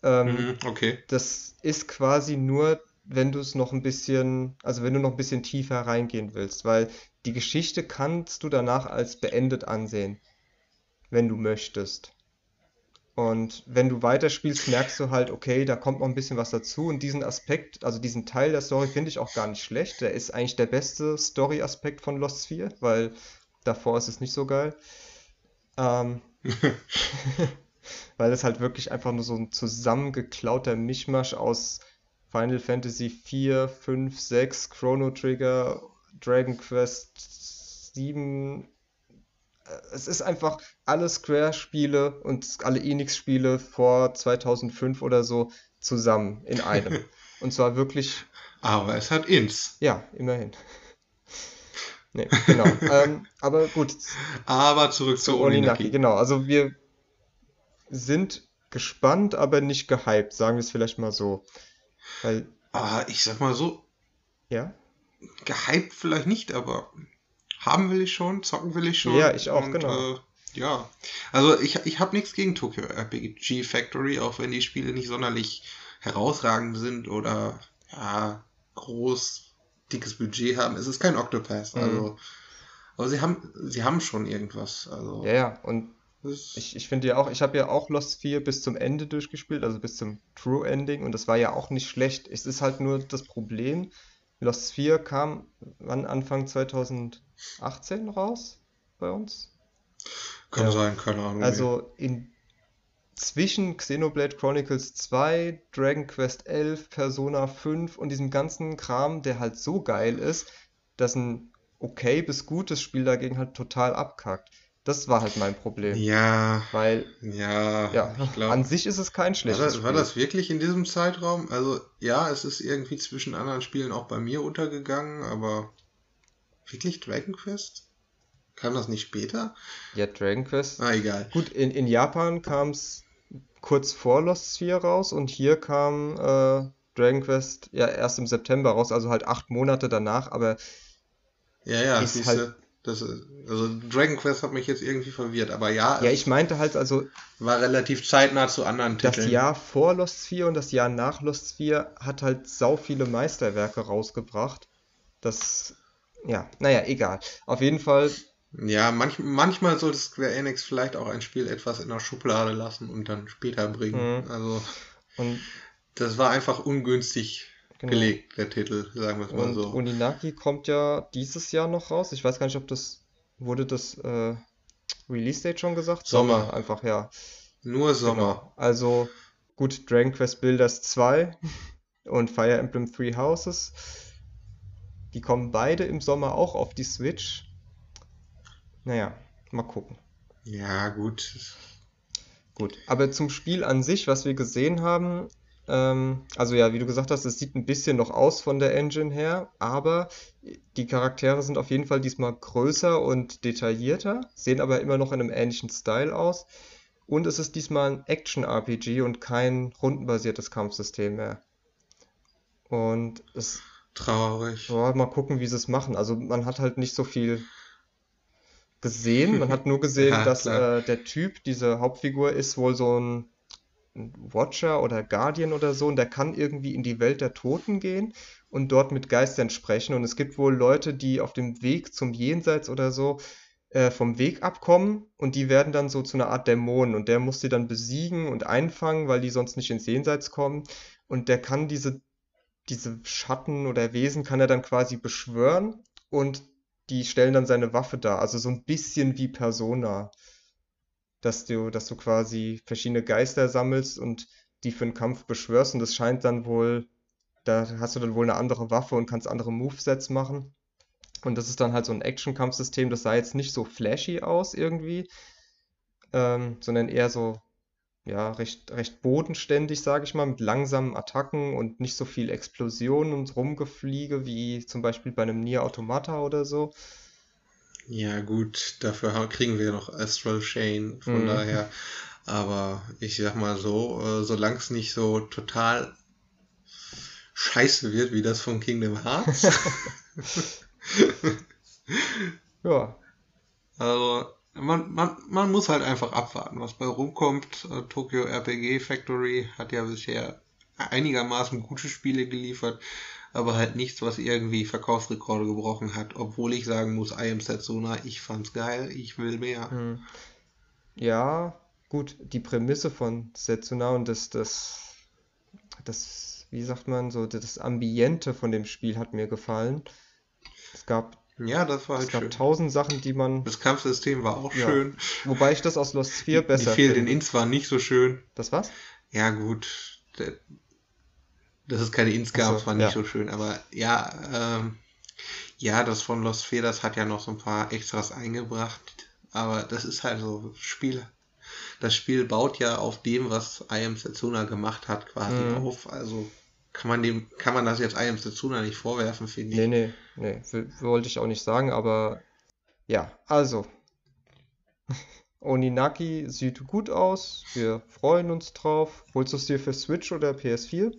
ähm, Mhm, okay. das ist quasi nur, wenn du es noch ein bisschen, also wenn du noch ein bisschen tiefer reingehen willst, weil die Geschichte kannst du danach als beendet ansehen, wenn du möchtest. Und wenn du weiterspielst, merkst du halt, okay, da kommt noch ein bisschen was dazu. Und diesen Aspekt, also diesen Teil der Story, finde ich auch gar nicht schlecht. Der ist eigentlich der beste Story-Aspekt von Lost 4, weil davor ist es nicht so geil. Ähm, [LAUGHS] [LAUGHS] weil es halt wirklich einfach nur so ein zusammengeklauter Mischmasch aus Final Fantasy 4, 5, 6, Chrono Trigger, Dragon Quest 7. Äh, Es ist einfach alle Square-Spiele und alle Enix-Spiele vor 2005 oder so zusammen in einem. [LAUGHS] Und zwar wirklich Aber es hat Ins. ja, immerhin. Nee, genau. [LAUGHS] Ähm, aber gut, Aber zurück zu zu Oninaki, Oninaki. genau. Also wir sind gespannt, aber nicht gehypt, sagen wir es vielleicht mal so. Weil, Ah, ich sag mal so, ja, gehypt vielleicht nicht, aber haben will ich schon, zocken will ich schon. Ja, ich auch, und, genau. Äh, ja, also ich, ich habe nichts gegen Tokyo RPG Factory, auch wenn die Spiele nicht sonderlich herausragend sind oder ja, groß, dickes Budget haben. Es ist kein Octopath, Mhm. also. Aber sie haben, sie haben schon irgendwas. Also, ja, ja. Und ich, ich finde ja auch, ich habe ja auch Lost 4 bis zum Ende durchgespielt, also bis zum True Ending. Und das war ja auch nicht schlecht. Es ist halt nur das Problem, Lost 4 kam wann Anfang 2018 raus bei uns? kann ja. sein, keine Ahnung. Also in zwischen Xenoblade Chronicles 2, Dragon Quest 11, Persona 5 und diesem ganzen Kram, der halt so geil ist, dass ein okay bis gutes Spiel dagegen halt total abkackt. Das war halt mein Problem. ja, Weil, ja, ja, ich glaube. an sich ist es kein War schlechtes das, war Spiel. das wirklich in diesem Zeitraum? Also ja, es ist irgendwie zwischen anderen Spielen auch bei mir untergegangen, aber wirklich Dragon Quest? Kam das nicht später? Ja, Dragon Quest. Ah, egal. Gut, in, in Japan kam es kurz vor Lost 4 raus und hier kam äh, Dragon Quest ja erst im September raus, also halt acht Monate danach, aber Ja, ja, Ist siehste, halt- das also Dragon Quest hat mich jetzt irgendwie verwirrt, aber ja, ja, ich meinte halt also war relativ zeitnah zu anderen Das Titeln. Jahr vor Lost 4 und das Jahr nach Lost 4 hat halt sau viele Meisterwerke rausgebracht. Das, ja, naja, egal. Auf jeden Fall, Ja, manch, manchmal sollte Square Enix vielleicht auch ein Spiel etwas in der Schublade lassen und dann später bringen. Mhm. Also und das war einfach ungünstig Genau. gelegt, der Titel, sagen wir es mal Und so. Uninaki kommt ja dieses Jahr noch raus. Ich weiß gar nicht, ob das, wurde das äh, Release-Date schon gesagt? Sommer. einfach, ja. Nur Sommer. Genau. Also gut, Dragon Quest Builders 2 und Fire Emblem Three Houses, die kommen beide im Sommer auch auf die Switch. Naja, mal gucken. Ja, gut. Gut, aber zum Spiel an sich, was wir gesehen haben, ähm, also ja, wie du gesagt hast, es sieht ein bisschen noch aus von der Engine her, aber die Charaktere sind auf jeden Fall diesmal größer und detaillierter, sehen aber immer noch in einem ähnlichen Style aus. Und es ist diesmal ein Action-RPG und kein rundenbasiertes Kampfsystem mehr. Und es, Traurig. ja, mal gucken, wie sie es machen. Also man hat halt nicht so viel gesehen. Man hat nur gesehen, [LAUGHS] Ja, dass äh, der Typ, diese Hauptfigur, ist wohl so ein, ein Watcher oder Guardian oder so und der kann irgendwie in die Welt der Toten gehen und dort mit Geistern sprechen. Und es gibt wohl Leute, die auf dem Weg zum Jenseits oder so äh, vom Weg abkommen und die werden dann so zu einer Art Dämonen und der muss die dann besiegen und einfangen, weil die sonst nicht ins Jenseits kommen. Und der kann diese, diese Schatten oder Wesen kann er dann quasi beschwören und die stellen dann seine Waffe dar. Also so ein bisschen wie Persona, dass du, dass du quasi verschiedene Geister sammelst und die für einen Kampf beschwörst und das scheint dann wohl, da hast du dann wohl eine andere Waffe und kannst andere Movesets machen. Und das ist dann halt so ein Action-Kampfsystem, das sah jetzt nicht so flashy aus irgendwie, ähm, sondern eher so, ja, recht, recht bodenständig, sage ich mal, mit langsamen Attacken und nicht so viel Explosionen und Rumgefliege wie zum Beispiel bei einem Nier Automata oder so. Ja, gut, dafür kriegen wir noch Astral Chain, von Mhm. daher. Aber ich sag mal so, äh, solange es nicht so total scheiße wird, wie das von Kingdom Hearts. [LAUGHS] Ja, [LAUGHS] Also, man, man, man muss halt einfach abwarten, was bei rumkommt. Äh, Tokyo RPG Factory hat ja bisher einigermaßen gute Spiele geliefert, aber halt nichts, was irgendwie Verkaufsrekorde gebrochen hat. Obwohl ich sagen muss, I Am Setsuna, ich fand's geil, ich will mehr. hm. Ja, gut, die Prämisse von Setsuna und das, das, das, wie sagt man so, das Ambiente von dem Spiel hat mir gefallen. Es gab, Ja, das war es halt gab schön. tausend Sachen, die man, Das Kampfsystem war auch ja, schön. wobei ich das aus Lost 4 Die, die besser fehlenden finde. Ints waren nicht so schön. Das was? Ja, gut. Dass es keine Ints gab, Achso, war nicht ja. so schön. Aber ja, ähm, ja, das von Lost Feders hat ja noch so ein paar Extras eingebracht. Aber das ist halt so Spiel. Das Spiel baut ja auf dem, was I Am Setsuna gemacht hat, quasi Mhm. auf. Also kann man dem, kann man das jetzt I Am Setsuna nicht vorwerfen, finde ich. Nee, nee, nee, wollte ich auch nicht sagen, aber ja, also, [LAUGHS] Oninaki sieht gut aus, wir freuen uns drauf. Holst du es dir für Switch oder PS4?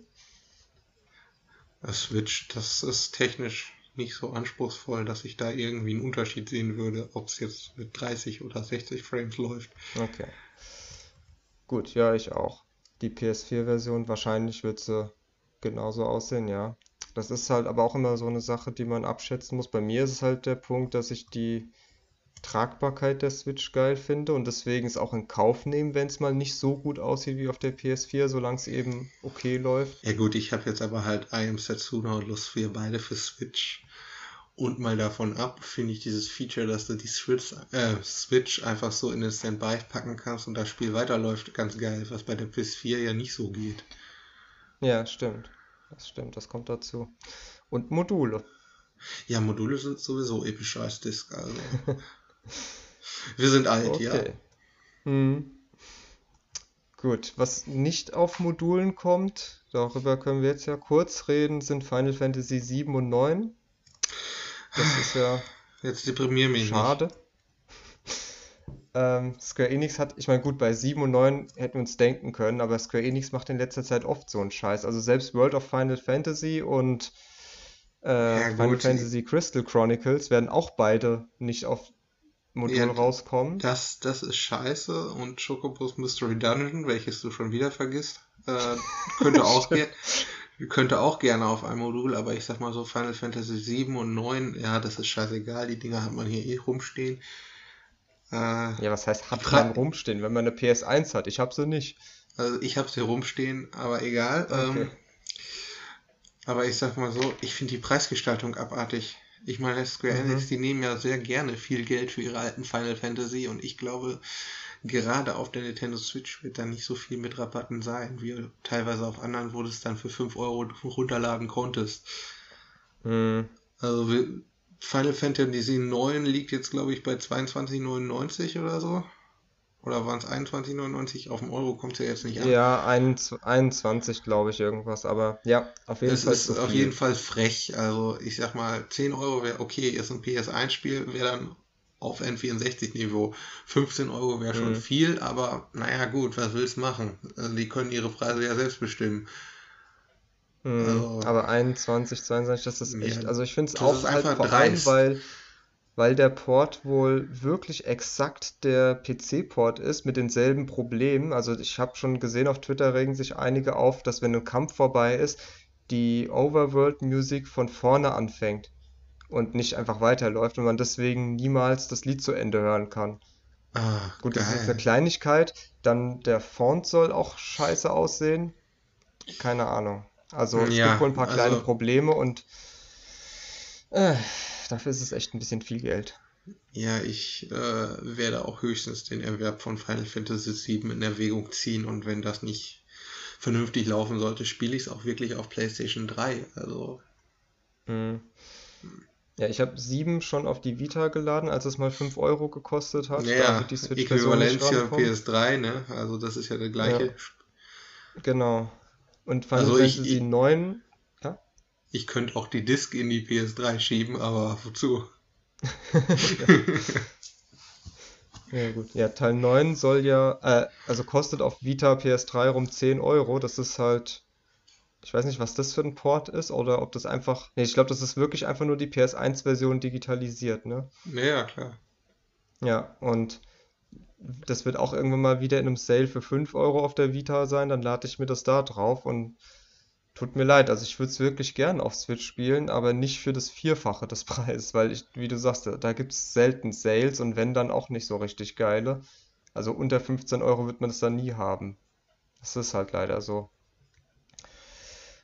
Das Switch, das ist technisch nicht so anspruchsvoll, dass ich da irgendwie einen Unterschied sehen würde, ob es jetzt mit 30 oder 60 Frames läuft. Okay. Gut, ja, ich auch. Die PS4-Version, wahrscheinlich wird sie genauso aussehen, ja. Das ist halt aber auch immer so eine Sache, die man abschätzen muss. Bei mir ist es halt der Punkt, dass ich die Tragbarkeit der Switch geil finde und deswegen es auch in Kauf nehmen, wenn es mal nicht so gut aussieht wie auf der PS4, solange es eben okay läuft. Ja gut, ich habe jetzt aber halt I Am Setsuna und Lost 4 beide für Switch. Und mal davon ab, finde ich dieses Feature, dass du die Switch, äh, Switch einfach so in den Standby packen kannst und das Spiel weiterläuft, ganz geil, was bei der PS4 ja nicht so geht. Ja, stimmt. Das stimmt, das kommt dazu. Und Module. Ja, Module sind sowieso epischer als Disk, also. [LAUGHS] Wir sind alt, ja. Okay. Hm. Gut, was nicht auf Modulen kommt, darüber können wir jetzt ja kurz reden, sind Final Fantasy 7 und 9. Das ist ja Jetzt deprimier mich nicht. Ähm, Square Enix hat, ich meine, gut, bei 7 und 9 hätten wir uns denken können, aber Square Enix macht in letzter Zeit oft so einen Scheiß. Also selbst World of Final Fantasy und äh, Ja Final Fantasy Crystal Chronicles werden auch beide nicht auf Modul Ja, rauskommen. das, das ist scheiße und Chocobos Mystery Dungeon, welches du schon wieder vergisst, äh, könnte auch [LAUGHS] könnte auch gerne auf ein Modul, aber ich sag mal so Final Fantasy 7 und 9, ja, das ist scheißegal, die Dinger hat man hier eh rumstehen. Äh, Ja, was heißt hat man rumstehen, wenn man eine PS1 hat? Ich habe sie nicht. also ich hab's hier rumstehen, aber egal. Okay. Ähm, Aber ich sag mal so, ich finde die Preisgestaltung abartig. Ich meine, Square Mhm. Enix, die nehmen ja sehr gerne viel Geld für ihre alten Final Fantasy und ich glaube, gerade auf der Nintendo Switch wird da nicht so viel mit Rabatten sein, wie teilweise auf anderen, wo du es dann für 5 Euro runterladen konntest. Hm, Also wir- Final Fantasy 9 liegt jetzt, glaube ich, bei 22,99 oder so. Oder waren es 21,99? Auf dem Euro kommt es ja jetzt nicht an. ja, 21, 21 glaube ich, irgendwas. Aber ja, auf jeden Es Fall ist zu auf jeden Fall frech. Also ich sag mal, 10 Euro wäre okay, ist ein PS1-Spiel, wäre dann auf N64-Niveau. 15 Euro wäre schon Mhm. viel, aber naja gut, was willst du machen? Also die können ihre Preise ja selbst bestimmen. Mhm, Also- aber 21, 22, das ist echt, Ja, also ich finde es auch halt einfach vor allem, weil, weil der Port wohl wirklich exakt der PC-Port ist mit denselben Problemen. Also ich habe schon gesehen, auf Twitter regen sich einige auf, dass wenn ein Kampf vorbei ist, die Overworld-Musik von vorne anfängt und nicht einfach weiterläuft und man deswegen niemals das Lied zu Ende hören kann. Ah, Gut, das ist geil. eine Kleinigkeit. Dann der Font soll auch scheiße aussehen. Keine Ahnung. Also es Ja, gibt wohl ein paar kleine also- Probleme und äh, dafür ist es echt ein bisschen viel Geld. Ja, ich äh, werde auch höchstens den Erwerb von Final Fantasy VII in Erwägung ziehen und wenn das nicht vernünftig laufen sollte, spiele ich es auch wirklich auf PlayStation 3. Also, Hm. Ja, ich habe 7 schon auf die Vita geladen, als es mal 5 Euro gekostet hat. Wird die nicht Äquivalenz ja rankommen. PS3, ne? Also das ist ja der gleiche. Genau. Und Final Also ich- Fantasy ich- 9, Ich könnte auch die Disc in die PS3 schieben, aber wozu? [LAUGHS] ja gut. Ja, Teil 9 soll ja, äh, also kostet auf Vita PS3 rum 10 Euro. Das ist halt, ich weiß nicht, was das für ein Port ist oder ob das einfach, nee, ich glaube, das ist wirklich einfach nur die PS1-Version digitalisiert, ne? Naja, klar. Ja, und das wird auch irgendwann mal wieder in einem Sale für 5 Euro auf der Vita sein, dann lade ich mir das da drauf und tut mir leid, also ich würde es wirklich gern auf Switch spielen, aber nicht für das Vierfache des [LAUGHS] Preises, weil ich, wie du sagst, da, gibt es selten Sales und wenn dann auch nicht so richtig geile. Also unter 15 Euro wird man das dann nie haben. Das ist halt leider so.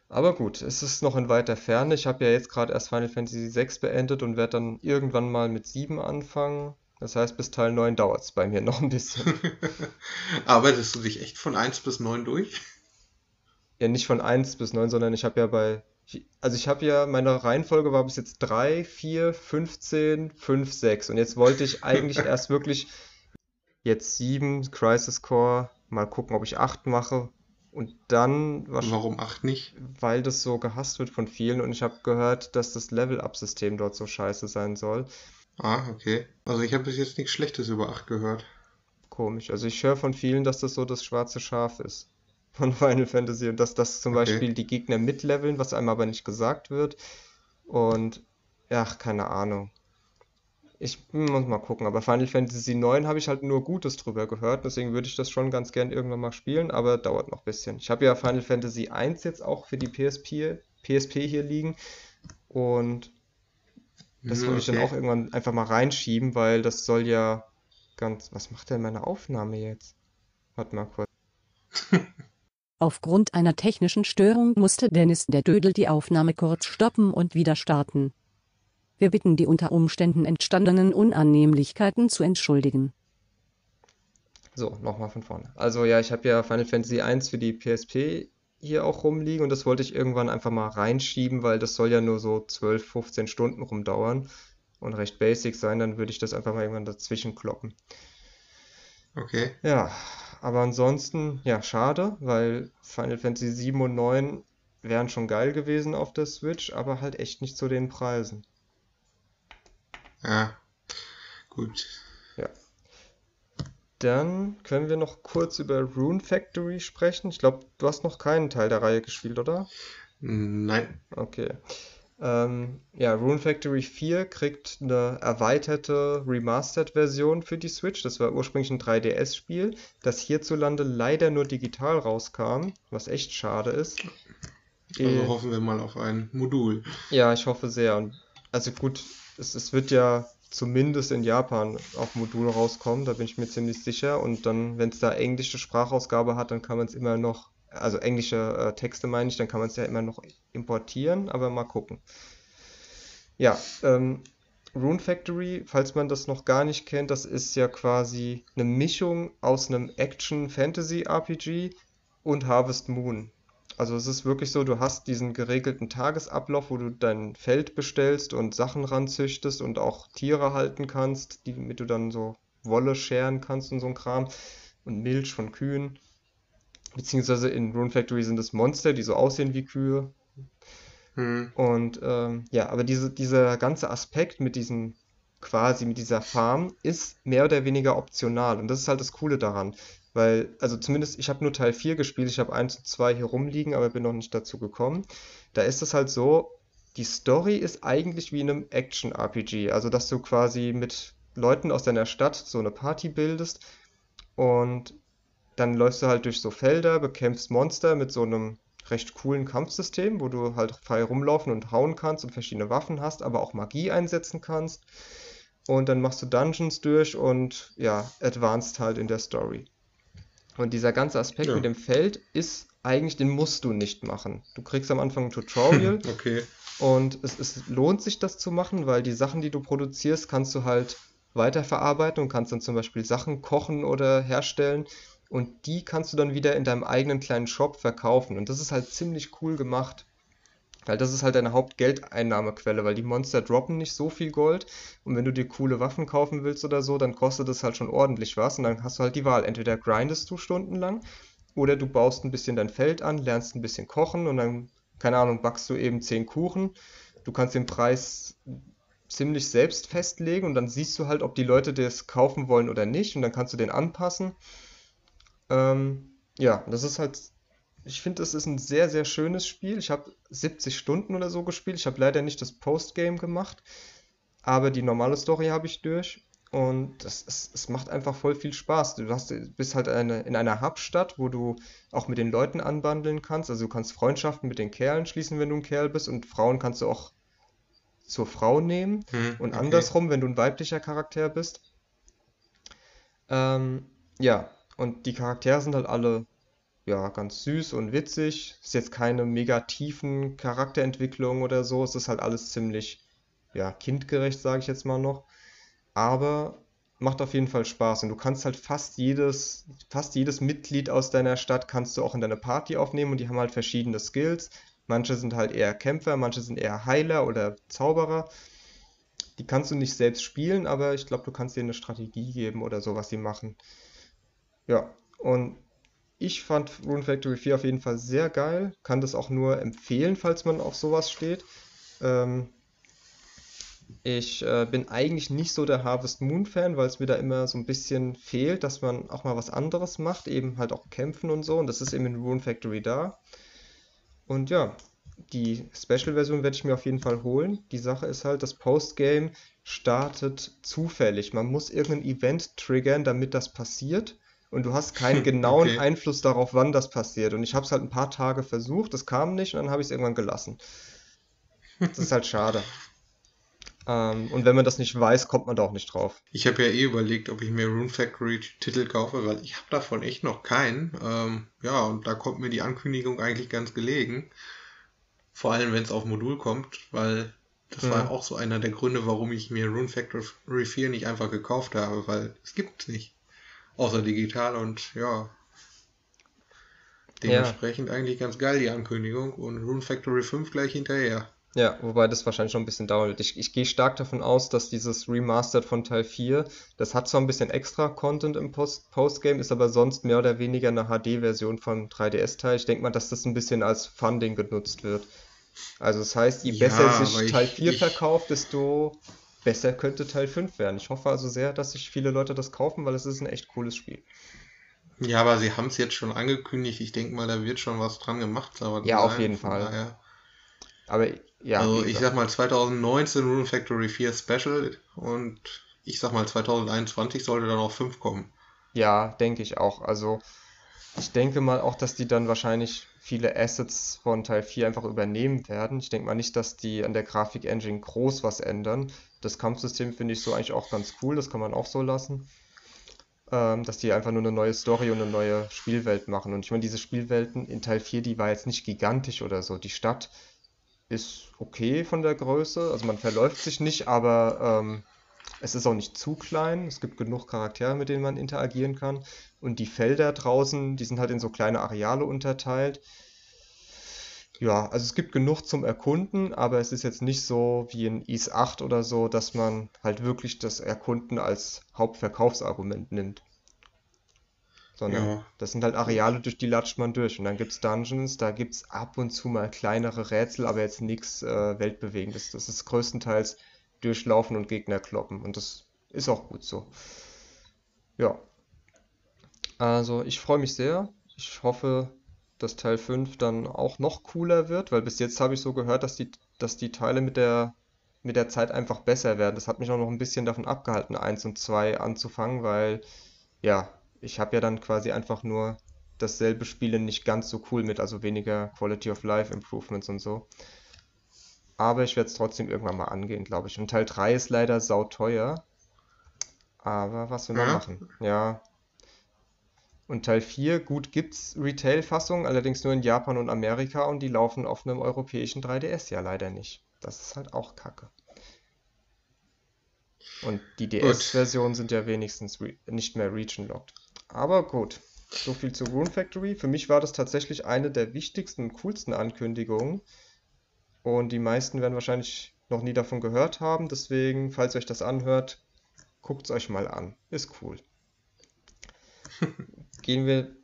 Aber gut, es ist noch in weiter Ferne. Ich habe ja jetzt gerade erst Final Fantasy VI beendet und werde dann irgendwann mal mit 7 anfangen. Das heißt, bis Teil 9 dauert es bei mir noch ein bisschen. [LAUGHS] Arbeitest du dich echt von 1 bis 9 durch? Ja, nicht von 1 bis 9, sondern ich habe ja bei. Also ich habe ja, meine Reihenfolge war bis jetzt 3, 4, 15, 5, 6. Und jetzt wollte ich eigentlich [LAUGHS] erst wirklich jetzt 7, Crisis Core, mal gucken, ob ich 8 mache. Und dann, wahrsch- Warum 8 nicht? weil das so gehasst wird von vielen und ich habe gehört, dass das Level-Up-System dort so scheiße sein soll. Ah, okay. Also ich habe bis jetzt nichts Schlechtes über 8 gehört. Komisch. Also ich höre von vielen, dass das so das schwarze Schaf ist von [LAUGHS] Final Fantasy und dass das zum Okay. Beispiel die Gegner mitleveln, was einem aber nicht gesagt wird. Und ach, keine Ahnung. Ich muss mal gucken, aber Final Fantasy 9 habe ich halt nur Gutes drüber gehört, deswegen würde ich das schon ganz gern irgendwann mal spielen, aber dauert noch ein bisschen. Ich habe ja Final Fantasy 1 jetzt auch für die PSP, PSP hier liegen und das wollte ich dann auch irgendwann einfach mal reinschieben, weil das soll ja ganz. Was macht denn meine Aufnahme jetzt? Warte mal kurz. [LAUGHS] Aufgrund einer technischen Störung musste Dennis der Dödel die Aufnahme kurz stoppen und wieder starten. Wir bitten die unter Umständen entstandenen Unannehmlichkeiten zu entschuldigen. So, nochmal von vorne. Also ja, ich habe ja Final Fantasy 1 für die PSP hier auch rumliegen und das wollte ich irgendwann einfach mal reinschieben, weil das soll ja nur so 12, 15 Stunden rumdauern und recht basic sein, dann würde ich das einfach mal irgendwann dazwischen kloppen. Okay. Ja, aber ansonsten, ja, schade, weil Final Fantasy 7 und 9 wären schon geil gewesen auf der Switch, aber halt echt nicht zu den Preisen. Ja. Gut. Dann können wir noch kurz über Rune Factory sprechen. Ich glaube, du hast noch keinen Teil der Reihe gespielt, oder? Nein. Okay. Ähm, ja, Rune Factory 4 kriegt eine erweiterte Remastered-Version für die Switch. Das war ursprünglich ein 3DS-Spiel, das hierzulande leider nur digital rauskam, was echt schade ist. Also Äh, hoffen wir mal auf ein Modul. ja, ich hoffe sehr. Und also gut, es, es wird ja zumindest in Japan auf Modul rauskommen, da bin ich mir ziemlich sicher. Und dann, wenn es da englische Sprachausgabe hat, dann kann man es immer noch also englische äh, Texte meine ich, dann kann man es ja immer noch importieren, aber mal gucken. Ja, ähm, Rune Factory, falls man das noch gar nicht kennt, das ist ja quasi eine Mischung aus einem Action-Fantasy-RPG und Harvest Moon. Also es ist wirklich so, du hast diesen geregelten Tagesablauf, wo du dein Feld bestellst und Sachen ranzüchtest und auch Tiere halten kannst, die, damit du dann so Wolle scheren kannst und so ein Kram und Milch von Kühen. Beziehungsweise in Rune Factory sind es Monster, die so aussehen wie Kühe. Hm. Und ähm, ja, aber diese, dieser ganze Aspekt mit diesem quasi mit dieser Farm ist mehr oder weniger optional. Und das ist halt das Coole daran. Weil, also zumindest, ich habe nur Teil 4 gespielt, ich habe 1 und 2 hier rumliegen, aber bin noch nicht dazu gekommen. Da ist es halt so, die Story ist eigentlich wie in einem Action-RPG. Also, dass du quasi mit Leuten aus deiner Stadt so eine Party bildest und dann läufst du halt durch so Felder, bekämpfst Monster mit so einem recht coolen Kampfsystem, wo du halt frei rumlaufen und hauen kannst und verschiedene Waffen hast, aber auch Magie einsetzen kannst. Und dann machst du Dungeons durch und ja, advanced halt in der Story. Und dieser ganze Aspekt Ja. mit dem Feld ist eigentlich, den musst du nicht machen. Du kriegst am Anfang ein Tutorial [LAUGHS] Okay. und es, es lohnt sich, das zu machen, weil die Sachen, die du produzierst, kannst du halt weiterverarbeiten und kannst dann zum Beispiel Sachen kochen oder herstellen. Und die kannst du dann wieder in deinem eigenen kleinen Shop verkaufen. Und das ist halt ziemlich cool gemacht. Weil das ist halt deine Hauptgeldeinnahmequelle, weil die Monster droppen nicht so viel Gold. Und wenn du dir coole Waffen kaufen willst oder so, dann kostet das halt schon ordentlich was. Und dann hast du halt die Wahl. Entweder grindest du stundenlang oder du baust ein bisschen dein Feld an, lernst ein bisschen kochen und dann, keine Ahnung, backst du eben 10 Kuchen. Du kannst den Preis ziemlich selbst festlegen und dann siehst du halt, ob die Leute das kaufen wollen oder nicht und dann kannst du den anpassen. Ähm, ja, das ist halt, ich finde, das ist ein sehr, sehr schönes Spiel. Ich habe 70 Stunden oder so gespielt. Ich habe leider nicht das Postgame gemacht, aber die normale Story habe ich durch. Und das, es, es macht einfach voll viel Spaß. Du hast, bist halt eine, in einer Hubstadt, wo du auch mit den Leuten anbandeln kannst. Also du kannst Freundschaften mit den Kerlen schließen, wenn du ein Kerl bist. Und Frauen kannst du auch zur Frau nehmen. Hm, Und okay. andersrum, wenn du ein weiblicher Charakter bist. Ähm, ja, und die Charaktere sind halt alle ja, ganz süß und witzig. Ist jetzt keine mega tiefen Charakterentwicklung oder so. Es ist halt alles ziemlich, ja, kindgerecht, sage ich jetzt mal noch. Aber macht auf jeden Fall Spaß. Und du kannst halt fast jedes, fast jedes Mitglied aus deiner Stadt kannst du auch in deine Party aufnehmen und die haben halt verschiedene Skills. Manche sind halt eher Kämpfer, manche sind eher Heiler oder Zauberer. Die kannst du nicht selbst spielen, aber ich glaube, du kannst denen eine Strategie geben oder so, was sie machen. Ja, und ich fand Rune Factory 4 auf jeden Fall sehr geil. Kann das auch nur empfehlen, falls man auf sowas steht. Ähm, ich äh, bin eigentlich nicht so der Harvest Moon Fan, weil es mir da immer so ein bisschen fehlt, dass man auch mal was anderes macht, eben halt auch kämpfen und so. Und das ist eben in Rune Factory da. Und ja, die Special-Version werde ich mir auf jeden Fall holen. Die Sache ist halt, das Postgame startet zufällig. Man muss irgendein Event triggern, damit das passiert. Und du hast keinen [LAUGHS] genauen Okay. Einfluss darauf, wann das passiert. Und ich habe es halt ein paar Tage versucht, das kam nicht und dann habe ich es irgendwann gelassen. Das ist halt schade. [LAUGHS] Ähm, und wenn man das nicht weiß, kommt man da auch nicht drauf. Ich habe ja eh überlegt, ob ich mir Rune Factory Titel kaufe, weil ich habe davon echt noch keinen. Ähm, ja, und da kommt mir die Ankündigung eigentlich ganz gelegen. Vor allem, wenn es auf Modul kommt, weil das war Mhm. auch so einer der Gründe, warum ich mir Rune Factory 4 nicht einfach gekauft habe, weil es gibt es nicht. Außer digital und ja. Dementsprechend eigentlich ganz geil die Ankündigung und Rune Factory 5 gleich hinterher. Ja, wobei das wahrscheinlich noch ein bisschen dauern wird. Ich, ich gehe stark davon aus, dass dieses Remastered von Teil 4, das hat zwar ein bisschen extra Content im Post Postgame, ist aber sonst mehr oder weniger eine HD-Version vom 3DS-Teil. Ich denke mal, dass das ein bisschen als Funding genutzt wird. Also das heißt, je Ja, besser sich ich- Teil 4 ich- verkauft, desto besser könnte Teil 5 werden. Ich hoffe also sehr, dass sich viele Leute das kaufen, weil es ist ein echt cooles Spiel. Ja, aber sie haben es jetzt schon angekündigt. Ich denke mal, da wird schon was dran gemacht. Aber Ja, auf jeden Fall. daher- Aber ja, also ich sag mal 2019 Rune Factory 4 Special und ich sag mal 2021 sollte dann auch 5 kommen. Ja, denke ich auch. Also, ich denke mal auch, dass die dann wahrscheinlich viele Assets von Teil 4 einfach übernehmen werden. Ich denke mal nicht, dass die an der Grafik-Engine groß was ändern. Das Kampfsystem finde ich so eigentlich auch ganz cool, das kann man auch so lassen. ähm, dass die einfach nur eine neue Story und eine neue Spielwelt machen. Und ich meine, diese Spielwelten in Teil 4, die war jetzt nicht gigantisch oder so. Die Stadt ist okay von der Größe, also man verläuft sich nicht, aber ähm, es ist auch nicht zu klein. Es gibt genug Charaktere, mit denen man interagieren kann. Und die Felder draußen, die sind halt in so kleine Areale unterteilt. Ja, also es gibt genug zum Erkunden, aber es ist jetzt nicht so wie in Is 8 oder so, dass man halt wirklich das Erkunden als Hauptverkaufsargument nimmt. Sondern Ja. das sind halt Areale, durch die latscht man durch. Und dann gibt es Dungeons, da gibt es ab und zu mal kleinere Rätsel, aber jetzt nichts äh, Weltbewegendes. Das ist größtenteils durchlaufen und Gegner kloppen. Und das ist auch gut so. Ja, also ich freue mich sehr. Ich hoffe, dass Teil 5 dann auch noch cooler wird, weil bis jetzt habe ich so gehört, dass die, dass die Teile mit der, mit der Zeit einfach besser werden. Das hat mich auch noch ein bisschen davon abgehalten, 1 und 2 anzufangen, weil ja, ich habe ja dann quasi einfach nur dasselbe Spielen nicht ganz so cool mit, also weniger Quality of Life Improvements und so. Aber ich werde es trotzdem irgendwann mal angehen, glaube ich. Und Teil 3 ist leider sauteuer. Aber was will man Ja? machen? Ja. Und Teil 4, gut, gibt's Retail-Fassungen, allerdings nur in Japan und Amerika und die laufen auf einem europäischen 3DS ja leider nicht. Das ist halt auch Kacke. Und die. DS-Versionen sind ja wenigstens nicht mehr region-locked. Aber gut, so viel zu Rune Factory. Für mich war das tatsächlich eine der wichtigsten und coolsten Ankündigungen. Und die meisten werden wahrscheinlich noch nie davon gehört haben. Deswegen, falls ihr euch das anhört, guckt es euch mal an. Ist cool. Gehen wir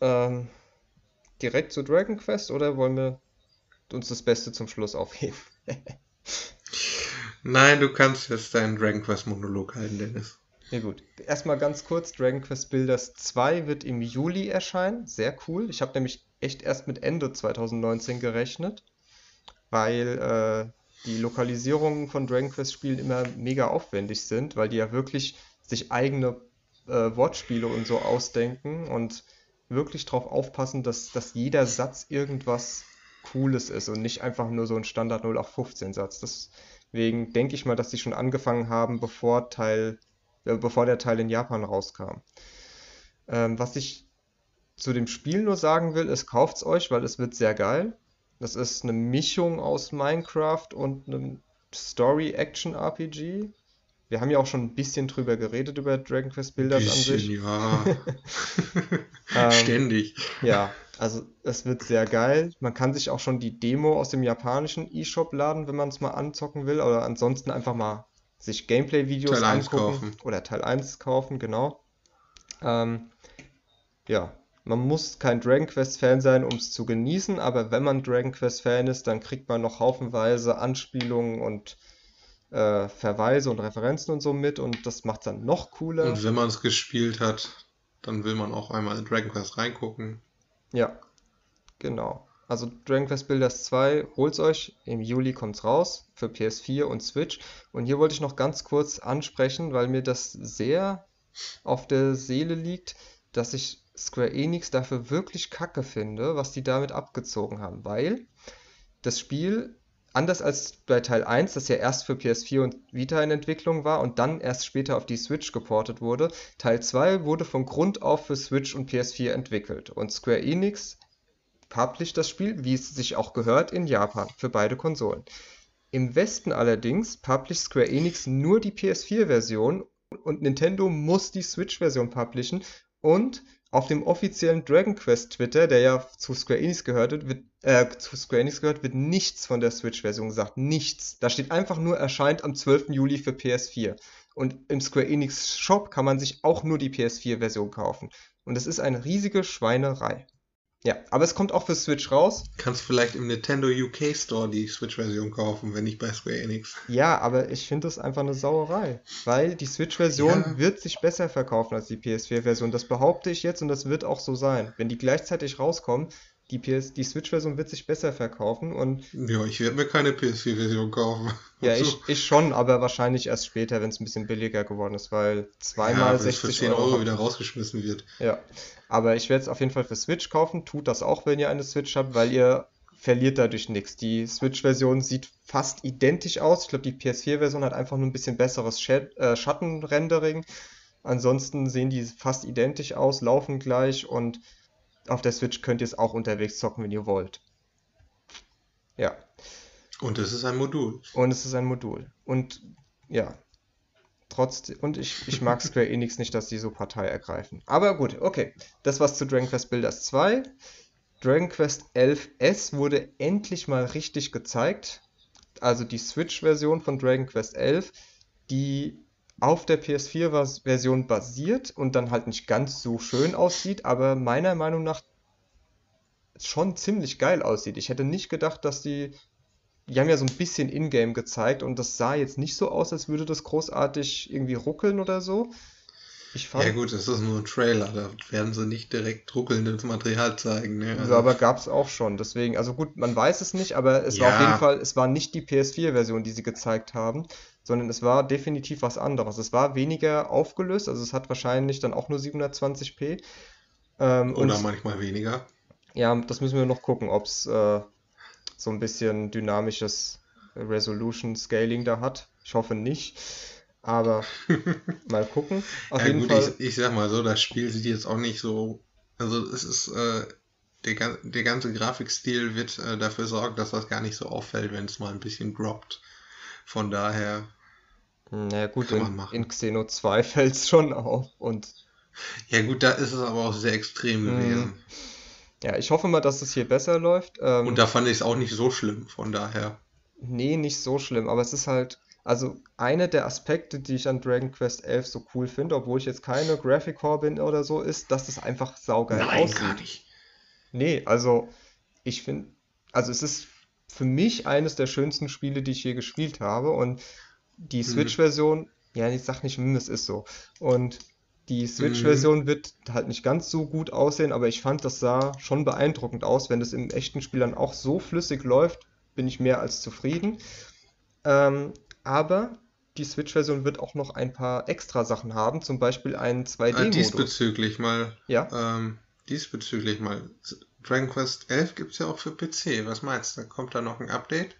ähm, direkt zu Dragon Quest oder wollen wir uns das Beste zum Schluss aufheben? [LAUGHS] Nein, du kannst jetzt deinen Dragon Quest Monolog halten, Dennis. Ja gut, erstmal ganz kurz, Dragon Quest Builders 2 wird im Juli erscheinen, sehr cool. Ich habe nämlich echt erst mit Ende 2019 gerechnet, weil äh, die Lokalisierungen von Dragon Quest Spielen immer mega aufwendig sind, weil die ja wirklich sich eigene äh, Wortspiele und so ausdenken und wirklich drauf aufpassen, dass, dass jeder Satz irgendwas Cooles ist und nicht einfach nur so ein Standard 0815 Satz. Deswegen denke ich mal, dass die schon angefangen haben, bevor Teil äh, bevor der Teil in Japan rauskam. Ähm, was ich zu dem Spiel nur sagen will, ist, kauft's euch, weil es wird sehr geil. Das ist eine Mischung aus Minecraft und einem Story-Action-RPG. Wir haben ja auch schon ein bisschen drüber geredet, über Dragon Quest Builders an sich. Bisschen, ja. [LAUGHS] [LAUGHS] Ähm, Ständig. Ja, also es wird sehr geil. Man kann sich auch schon die Demo aus dem japanischen eShop laden, wenn man es mal anzocken will. Oder ansonsten einfach mal sich Gameplay-Videos Teil 1 angucken. kaufen. Oder Teil 1 kaufen, genau. Ähm, ja, man muss kein Dragon Quest-Fan sein, um es zu genießen, aber wenn man Dragon Quest-Fan ist, dann kriegt man noch haufenweise Anspielungen und äh, Verweise und Referenzen und so mit und das macht es dann noch cooler. Und wenn man es gespielt hat, dann will man auch einmal in Dragon Quest reingucken. Ja, genau. Also Dragon Quest Builders 2, holt's euch, im Juli kommt's raus für PS4 und Switch. Und hier wollte ich noch ganz kurz ansprechen, weil mir das sehr auf der Seele liegt, dass ich Square Enix dafür wirklich kacke finde, was die damit abgezogen haben. Weil das Spiel, anders als bei Teil 1, das ja erst für PS4 und Vita in Entwicklung war und dann erst später auf die Switch geportet wurde, Teil 2 wurde von Grund auf für Switch und PS4 entwickelt. Und Square Enix published das Spiel, wie es sich auch gehört, in Japan für beide Konsolen. Im Westen allerdings published Square Enix nur die PS4-Version und Nintendo muss die Switch-Version publishen und auf dem offiziellen Dragon Quest Twitter, der ja zu Square Enix gehört, wird, äh, zu Square Enix gehört, wird nichts von der Switch-Version gesagt. Nichts. Da steht einfach nur, erscheint am 12. Juli für PS4. Und im Square Enix Shop kann man sich auch nur die PS4-Version kaufen. Und es ist eine riesige Schweinerei. Ja, aber es kommt auch für Switch raus. Kannst vielleicht im Nintendo UK Store die Switch-Version kaufen, wenn nicht bei Square Enix. Ja, aber ich finde das einfach eine Sauerei, weil die Switch-Version Ja. wird sich besser verkaufen als die PS4-Version. Das behaupte ich jetzt und das wird auch so sein. Wenn die gleichzeitig rauskommen, die PS, die Switch-Version wird sich besser verkaufen und Ja, ich werde mir keine PS4-Version kaufen. ja, Also, ich, ich schon, aber wahrscheinlich erst später, wenn es ein bisschen billiger geworden ist, weil ja, zweimal wenn es für 60 10 Euro. Euro wieder rausgeschmissen wird. Ja, aber ich werde es auf jeden Fall für Switch kaufen. Tut das auch, wenn ihr eine Switch habt, weil ihr verliert dadurch nichts. Die Switch-Version sieht fast identisch aus. Ich glaube, die PS4-Version hat einfach nur ein bisschen besseres Scha- äh, Schattenrendering. Ansonsten sehen die fast identisch aus, laufen gleich und auf der Switch könnt ihr es auch unterwegs zocken, wenn ihr wollt. Ja. Und es ist ein Modul. Und es ist ein Modul. Und ja, trotzdem, und ich, ich mag [LAUGHS] Square Enix nicht, dass die so Partei ergreifen. Aber gut, okay. Das war's zu Dragon Quest Builders 2. Dragon Quest 11S wurde endlich mal richtig gezeigt. Also die Switch-Version von Dragon Quest 11, die auf der PS4-Version basiert und dann halt nicht ganz so schön aussieht, aber meiner Meinung nach schon ziemlich geil aussieht. Ich hätte nicht gedacht, dass die. Die haben ja so ein bisschen Ingame gezeigt und das sah jetzt nicht so aus, als würde das großartig irgendwie ruckeln oder so. Ich fand, ja gut, es ist nur ein Trailer, da werden sie nicht direkt ruckelndes Material zeigen. Ne? Also, aber gab es auch schon. Deswegen, also gut, man weiß es nicht, aber es ja. war auf jeden Fall, es war nicht die PS4-Version, die sie gezeigt haben, sondern es war definitiv was anderes. Es war weniger aufgelöst, also es hat wahrscheinlich dann auch nur 720p. Ähm, Oder manchmal weniger. Ja, das müssen wir noch gucken, ob es äh, so ein bisschen dynamisches Resolution Scaling da hat. Ich hoffe nicht. Aber [LAUGHS] mal gucken. Auf ja, jeden gut, Fall. Ich, ich sag mal so, das Spiel sieht jetzt auch nicht so. Also es ist. Äh, der, der ganze Grafikstil wird äh, dafür sorgen, dass das gar nicht so auffällt, wenn es mal ein bisschen droppt. Von daher. Na gut, in, in Xeno 2 fällt es schon auf. Und ja, gut, da ist es aber auch sehr extrem mhm. gewesen. Ja, ich hoffe mal, dass es hier besser läuft. Ähm, und da fand ich es auch nicht so schlimm, von daher. Nee, nicht so schlimm, aber es ist halt, also einer der Aspekte, die ich an Dragon Quest 11 so cool finde, obwohl ich jetzt keine Graphic Core bin oder so, ist, dass es einfach saugeil Nein, aussieht. Gar nicht. Nee, also ich finde, also es ist für mich eines der schönsten Spiele, die ich je gespielt habe und die mhm. Switch-Version, ja, ich sag nicht, hm, es ist so. Und die Switch-Version mhm. wird halt nicht ganz so gut aussehen, aber ich fand, das sah schon beeindruckend aus. Wenn das im echten Spiel dann auch so flüssig läuft, bin ich mehr als zufrieden. Ähm, aber die Switch-Version wird auch noch ein paar extra Sachen haben, zum Beispiel einen 2D-Modus. Ah, diesbezüglich mal. Ja. Ähm, diesbezüglich mal. Dragon Quest 11 gibt es ja auch für PC. Was meinst du? Kommt da noch ein Update?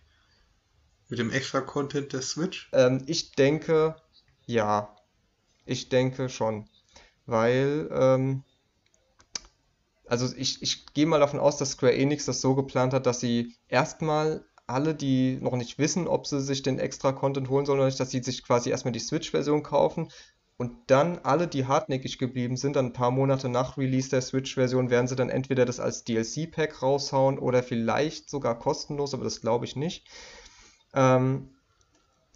Mit dem extra Content der Switch? Ähm, ich denke, ja. Ich denke schon weil, ähm, also ich, ich gehe mal davon aus, dass Square Enix das so geplant hat, dass sie erstmal alle, die noch nicht wissen, ob sie sich den extra Content holen sollen oder nicht, dass sie sich quasi erstmal die Switch-Version kaufen und dann alle, die hartnäckig geblieben sind, dann ein paar Monate nach Release der Switch-Version, werden sie dann entweder das als DLC-Pack raushauen oder vielleicht sogar kostenlos, aber das glaube ich nicht. Ähm,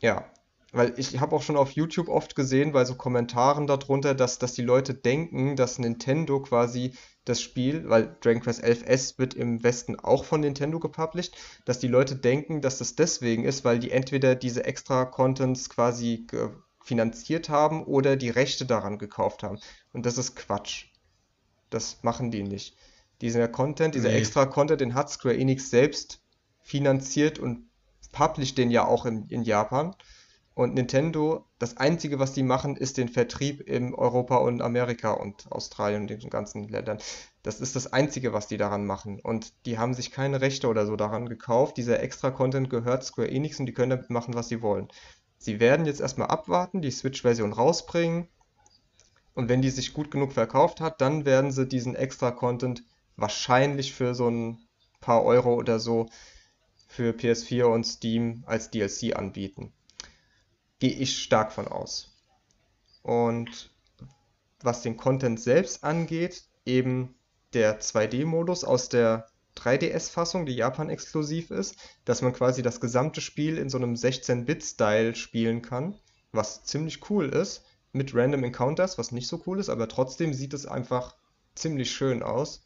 ja, weil ich habe auch schon auf YouTube oft gesehen, bei so Kommentaren darunter, dass, dass die Leute denken, dass Nintendo quasi das Spiel, weil Dragon Quest 11S wird im Westen auch von Nintendo gepublished, dass die Leute denken, dass das deswegen ist, weil die entweder diese extra Contents quasi finanziert haben oder die Rechte daran gekauft haben. Und das ist Quatsch. Das machen die nicht. Dieser Content, dieser nee. extra Content, den hat Square Enix selbst finanziert und published den ja auch in, in Japan. Und Nintendo, das Einzige, was die machen, ist den Vertrieb in Europa und Amerika und Australien und den ganzen Ländern. Das ist das Einzige, was die daran machen. Und die haben sich keine Rechte oder so daran gekauft. Dieser extra Content gehört Square Enix und die können damit machen, was sie wollen. Sie werden jetzt erstmal abwarten, die Switch-Version rausbringen. Und wenn die sich gut genug verkauft hat, dann werden sie diesen extra Content wahrscheinlich für so ein paar Euro oder so für PS4 und Steam als DLC anbieten gehe ich stark von aus. Und was den Content selbst angeht, eben der 2D-Modus aus der 3DS-Fassung, die Japan-exklusiv ist, dass man quasi das gesamte Spiel in so einem 16-Bit-Style spielen kann, was ziemlich cool ist, mit Random Encounters, was nicht so cool ist, aber trotzdem sieht es einfach ziemlich schön aus.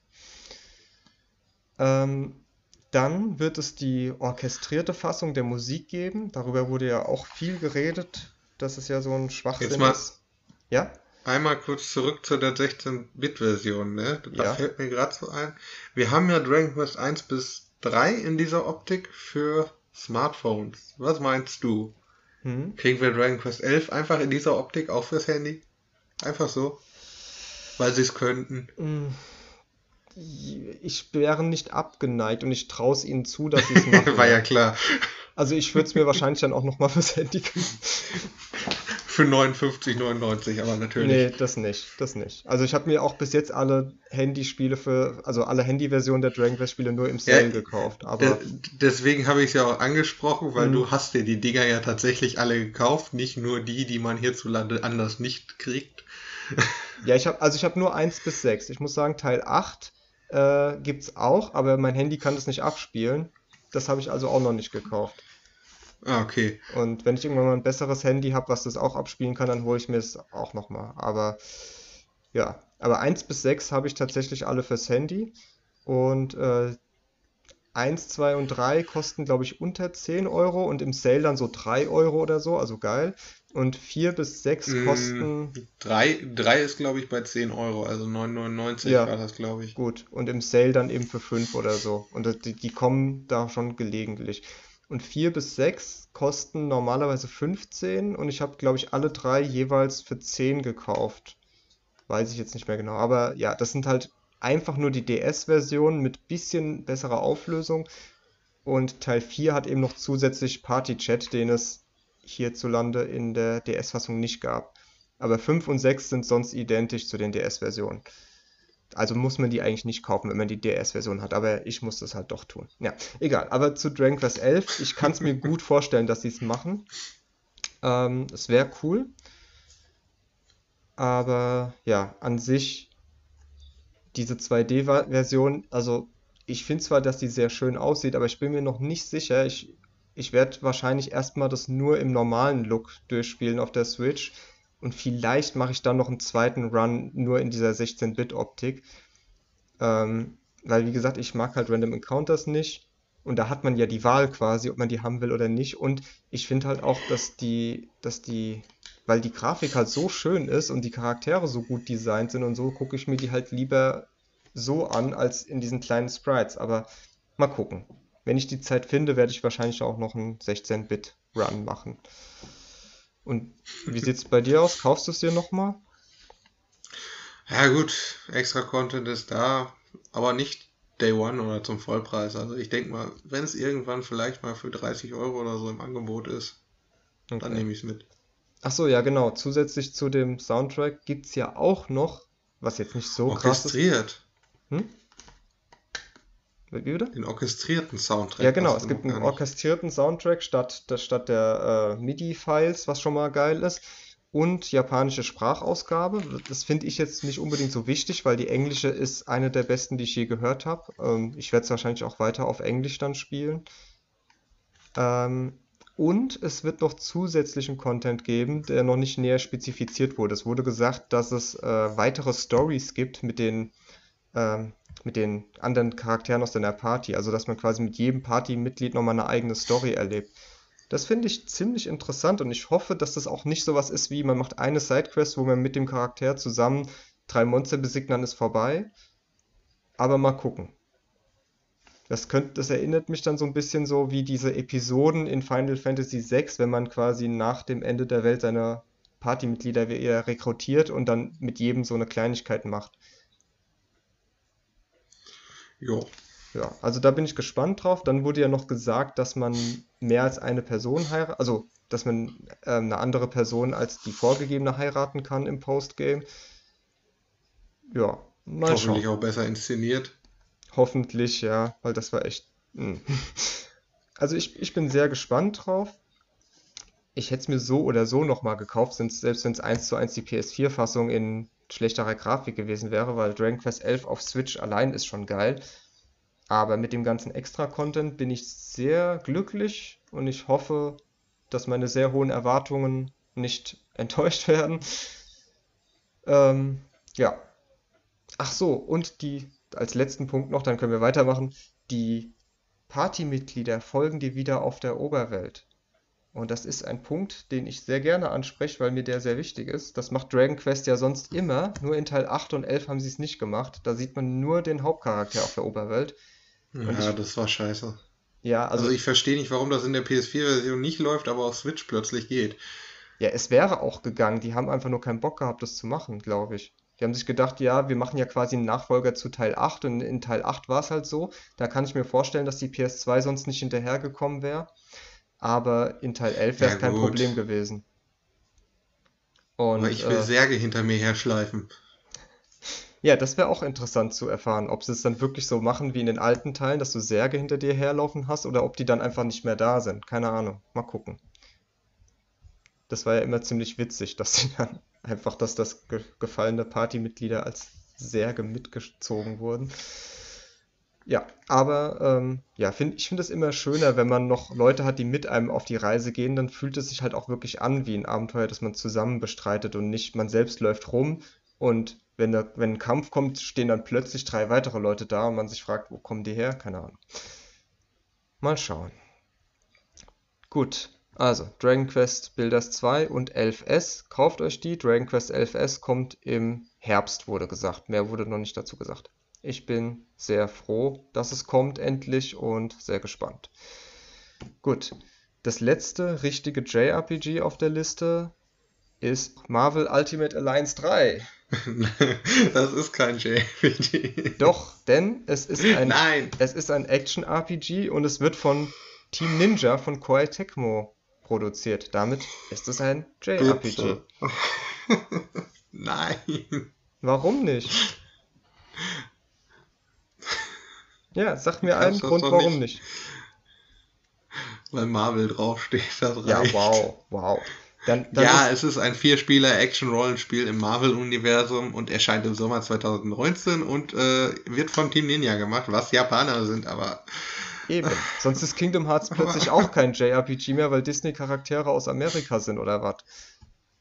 Ähm, dann wird es die orchestrierte Fassung der Musik geben. Darüber wurde ja auch viel geredet, dass es ja so ein Schwachsinn Jetzt mal ist. Ja? Einmal kurz zurück zu der 16-Bit-Version, ne? Da ja. fällt mir gerade so ein. Wir haben ja Dragon Quest 1 bis 3 in dieser Optik für Smartphones. Was meinst du? Hm? Kriegen wir Dragon Quest 11 einfach in dieser Optik auch fürs Handy? Einfach so? Weil sie es könnten. Hm ich wäre nicht abgeneigt und ich traue es ihnen zu, dass sie es [LAUGHS] machen. War ja klar. Also ich würde es mir wahrscheinlich dann auch nochmal fürs Handy für 59,99, aber natürlich. Nee, das nicht, das nicht. Also ich habe mir auch bis jetzt alle Handyspiele für, also alle Handyversionen der Dragon Quest Spiele nur im Sale Ja, gekauft, aber De- Deswegen habe ich es ja auch angesprochen, weil Mhm. du hast dir die Dinger ja tatsächlich alle gekauft, nicht nur die, die man hierzulande anders nicht kriegt. [LAUGHS] ja, ich habe also ich habe nur 1 bis 6. Ich muss sagen, Teil 8 äh, gibt's auch, aber mein Handy kann das nicht abspielen. Das habe ich also auch noch nicht gekauft. Ah, okay. Und wenn ich irgendwann mal ein besseres Handy habe, was das auch abspielen kann, dann hole ich mir es auch nochmal. Aber ja, aber 1 bis 6 habe ich tatsächlich alle fürs Handy. Und äh, 1, 2 und 3 kosten, glaube ich, unter 10 Euro und im Sale dann so 3 Euro oder so, also geil. Und 4 bis 6 Mm, kosten Drei, drei ist, glaube ich, bei 10 Euro, also 9,99 Ja. war das, glaube ich. gut und im Sale dann eben für 5 oder so. Und die, die kommen da schon gelegentlich. Und 4 bis 6 kosten normalerweise 15 und ich habe, glaube ich, alle drei jeweils für 10 gekauft. Weiß ich jetzt nicht mehr genau. Aber ja, das sind halt einfach nur die DS-Versionen mit bisschen besserer Auflösung. Und Teil 4 hat eben noch zusätzlich Party-Chat, den es hierzulande in der DS-Fassung nicht gab. Aber 5 und 6 sind sonst identisch zu den DS-Versionen. Also muss man die eigentlich nicht kaufen, wenn man die DS-Version hat. Aber ich muss das halt doch tun. Ja, egal. Aber zu Dragon Quest 11, ich kann es mir gut vorstellen, dass sie es machen. Ähm, es wäre cool. Aber ja, an sich diese 2D-Version, also ich finde zwar, dass die sehr schön aussieht, aber ich bin mir noch nicht sicher. Ich, ich werde wahrscheinlich erstmal das nur im normalen Look durchspielen auf der Switch. Und vielleicht mache ich dann noch einen zweiten Run nur in dieser 16-Bit-Optik. Ähm, weil, wie gesagt, ich mag halt Random Encounters nicht. Und da hat man ja die Wahl quasi, ob man die haben will oder nicht. Und ich finde halt auch, dass die, dass die, weil die Grafik halt so schön ist und die Charaktere so gut designt sind und so, gucke ich mir die halt lieber so an, als in diesen kleinen Sprites. Aber mal gucken. Wenn ich die Zeit finde, werde ich wahrscheinlich auch noch einen 16-Bit-Run machen. Und wie sieht's bei dir aus? Kaufst du es dir nochmal? Ja, gut, extra Content ist da, aber nicht Day One oder zum Vollpreis. Also ich denke mal, wenn es irgendwann vielleicht mal für 30 Euro oder so im Angebot ist, dann Okay. nehme ich es mit. Ach so, ja genau. Zusätzlich zu dem Soundtrack gibt's ja auch noch, was jetzt nicht so krass ist. Orchestriert. Hm? Wie bitte? Den orchestrierten Soundtrack. Ja, genau. Es gibt einen orchestrierten Soundtrack statt, der- statt der äh, MIDI-Files, was schon mal geil ist. Und japanische Sprachausgabe. Das finde ich jetzt nicht unbedingt so wichtig, weil die englische ist eine der besten, die ich je gehört habe. Ähm, ich werde es wahrscheinlich auch weiter auf Englisch dann spielen. Ähm, und es wird noch zusätzlichen Content geben, der noch nicht näher spezifiziert wurde. Es wurde gesagt, dass es äh, weitere Stories gibt mit den, ähm, mit den anderen Charakteren aus deiner Party. Also, dass man quasi mit jedem Partymitglied nochmal eine eigene Story erlebt. Das finde ich ziemlich interessant und ich hoffe, dass das auch nicht sowas ist wie, man macht eine Sidequest, wo man mit dem Charakter zusammen drei Monster besiegt, dann ist vorbei. Aber mal gucken. Das könnte, das erinnert mich dann so ein bisschen so wie diese Episoden in Final Fantasy VI, wenn man quasi nach dem Ende der Welt seine Partymitglieder rekrutiert und dann mit jedem so eine Kleinigkeit macht. Jo. Ja, also da bin ich gespannt drauf. Dann wurde ja noch gesagt, dass man mehr als eine Person heiratet, also dass man ähm, eine andere Person als die vorgegebene heiraten kann im Postgame. Ja, mal schauen. Hoffentlich auch besser inszeniert. Hoffentlich, ja, weil das war echt. mm. Also ich, ich bin sehr gespannt drauf. Ich hätte es mir so oder so nochmal gekauft, selbst wenn es 1 zu 1 die PS4-Fassung in schlechterer Grafik gewesen wäre, weil Dragon Quest 11 auf Switch allein ist schon geil. Aber mit dem ganzen Extra-Content bin ich sehr glücklich und ich hoffe, dass meine sehr hohen Erwartungen nicht [LAUGHS] enttäuscht werden. Ähm, ja. Ach so, und die, als letzten Punkt noch, dann können wir weitermachen. Die Partymitglieder folgen dir wieder auf der Oberwelt. Und das ist ein Punkt, den ich sehr gerne anspreche, weil mir der sehr wichtig ist. Das macht Dragon Quest ja sonst immer, nur in Teil 8 und 11 haben sie es nicht gemacht. Da sieht man nur den Hauptcharakter auf der Oberwelt. Und Ja, ich- das war scheiße. Ja, also, Also ich verstehe nicht, warum das in der PS4-Version nicht läuft, aber auf Switch plötzlich geht. ja, es wäre auch gegangen. Die haben einfach nur keinen Bock gehabt, das zu machen, glaube ich. Die haben sich gedacht, ja, wir machen ja quasi einen Nachfolger zu Teil 8 und in Teil 8 war es halt so. Da kann ich mir vorstellen, dass die PS2 sonst nicht hinterhergekommen wäre. Aber in Teil 11 wäre es Ja, kein. Problem gewesen. Und Aber ich will äh, Särge hinter mir herschleifen. ja, das wäre auch interessant zu erfahren, ob sie es dann wirklich so machen wie in den alten Teilen, dass du Särge hinter dir herlaufen hast oder ob die dann einfach nicht mehr da sind. Keine Ahnung. Mal gucken. Das war ja immer ziemlich witzig, dass sie dann [LAUGHS] einfach, dass das ge gefallene Partymitglieder als Särge mitgezogen wurden. Ja, aber ähm, ja, find, ich finde es immer schöner, wenn man noch Leute hat, die mit einem auf die Reise gehen, dann fühlt es sich halt auch wirklich an wie ein Abenteuer, das man zusammen bestreitet und nicht man selbst läuft rum und wenn, der, wenn ein Kampf kommt, stehen dann plötzlich drei weitere Leute da und man sich fragt, wo kommen die her? Keine Ahnung. Mal schauen. Gut, also Dragon Quest Builders 2 und 11S, kauft euch die. Dragon Quest 11S kommt im Herbst, wurde gesagt. Mehr wurde noch nicht dazu gesagt. Ich bin sehr froh, dass es kommt endlich und sehr gespannt. Gut, das letzte richtige JRPG auf der Liste ist Marvel Ultimate Alliance 3. [LAUGHS] Das ist kein JRPG. Doch, denn es ist ein, Nein. es ist ein Action-RPG und es wird von Team Ninja von Koei Tecmo produziert. Damit ist es ein JRPG. [LAUGHS] Nein. Warum nicht? [LAUGHS] Ja, sag mir einen Grund, warum nicht. nicht. Weil Marvel draufsteht, [LAUGHS] das Ja, reicht. wow, wow. Dann, dann Ja, ist, es ist ein Vierspieler-Action-Rollenspiel im Marvel-Universum und erscheint im Sommer 2019 und äh, wird von Team Ninja gemacht, was Japaner sind, aber eben. [LAUGHS] Sonst ist Kingdom Hearts plötzlich auch kein [LAUGHS] JRPG mehr, weil Disney-Charaktere aus Amerika sind oder was?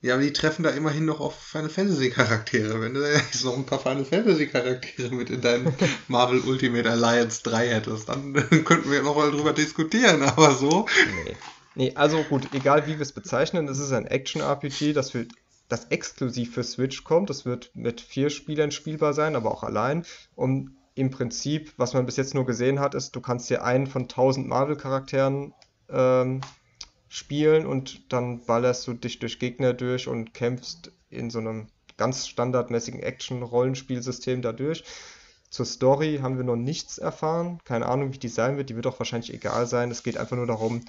Ja, aber die treffen da immerhin noch auf Final Fantasy Charaktere. Wenn du jetzt noch ein paar Final Fantasy Charaktere mit in deinem Marvel Ultimate Alliance 3 hättest, dann [LAUGHS] könnten wir noch mal drüber diskutieren, aber so. Nee. Nee, also gut, egal wie wir es bezeichnen, es ist ein Action-RPG, das, für, das exklusiv für Switch kommt. Das wird mit vier Spielern spielbar sein, aber auch allein. Und im Prinzip, was man bis jetzt nur gesehen hat, ist, du kannst dir einen von 1000 Marvel-Charakteren ähm, spielen und dann ballerst du dich durch Gegner durch und kämpfst in so einem ganz standardmäßigen Action-Rollenspielsystem dadurch. Zur Story haben wir noch nichts erfahren. Keine Ahnung, wie die sein wird. Die wird auch wahrscheinlich egal sein. Es geht einfach nur darum,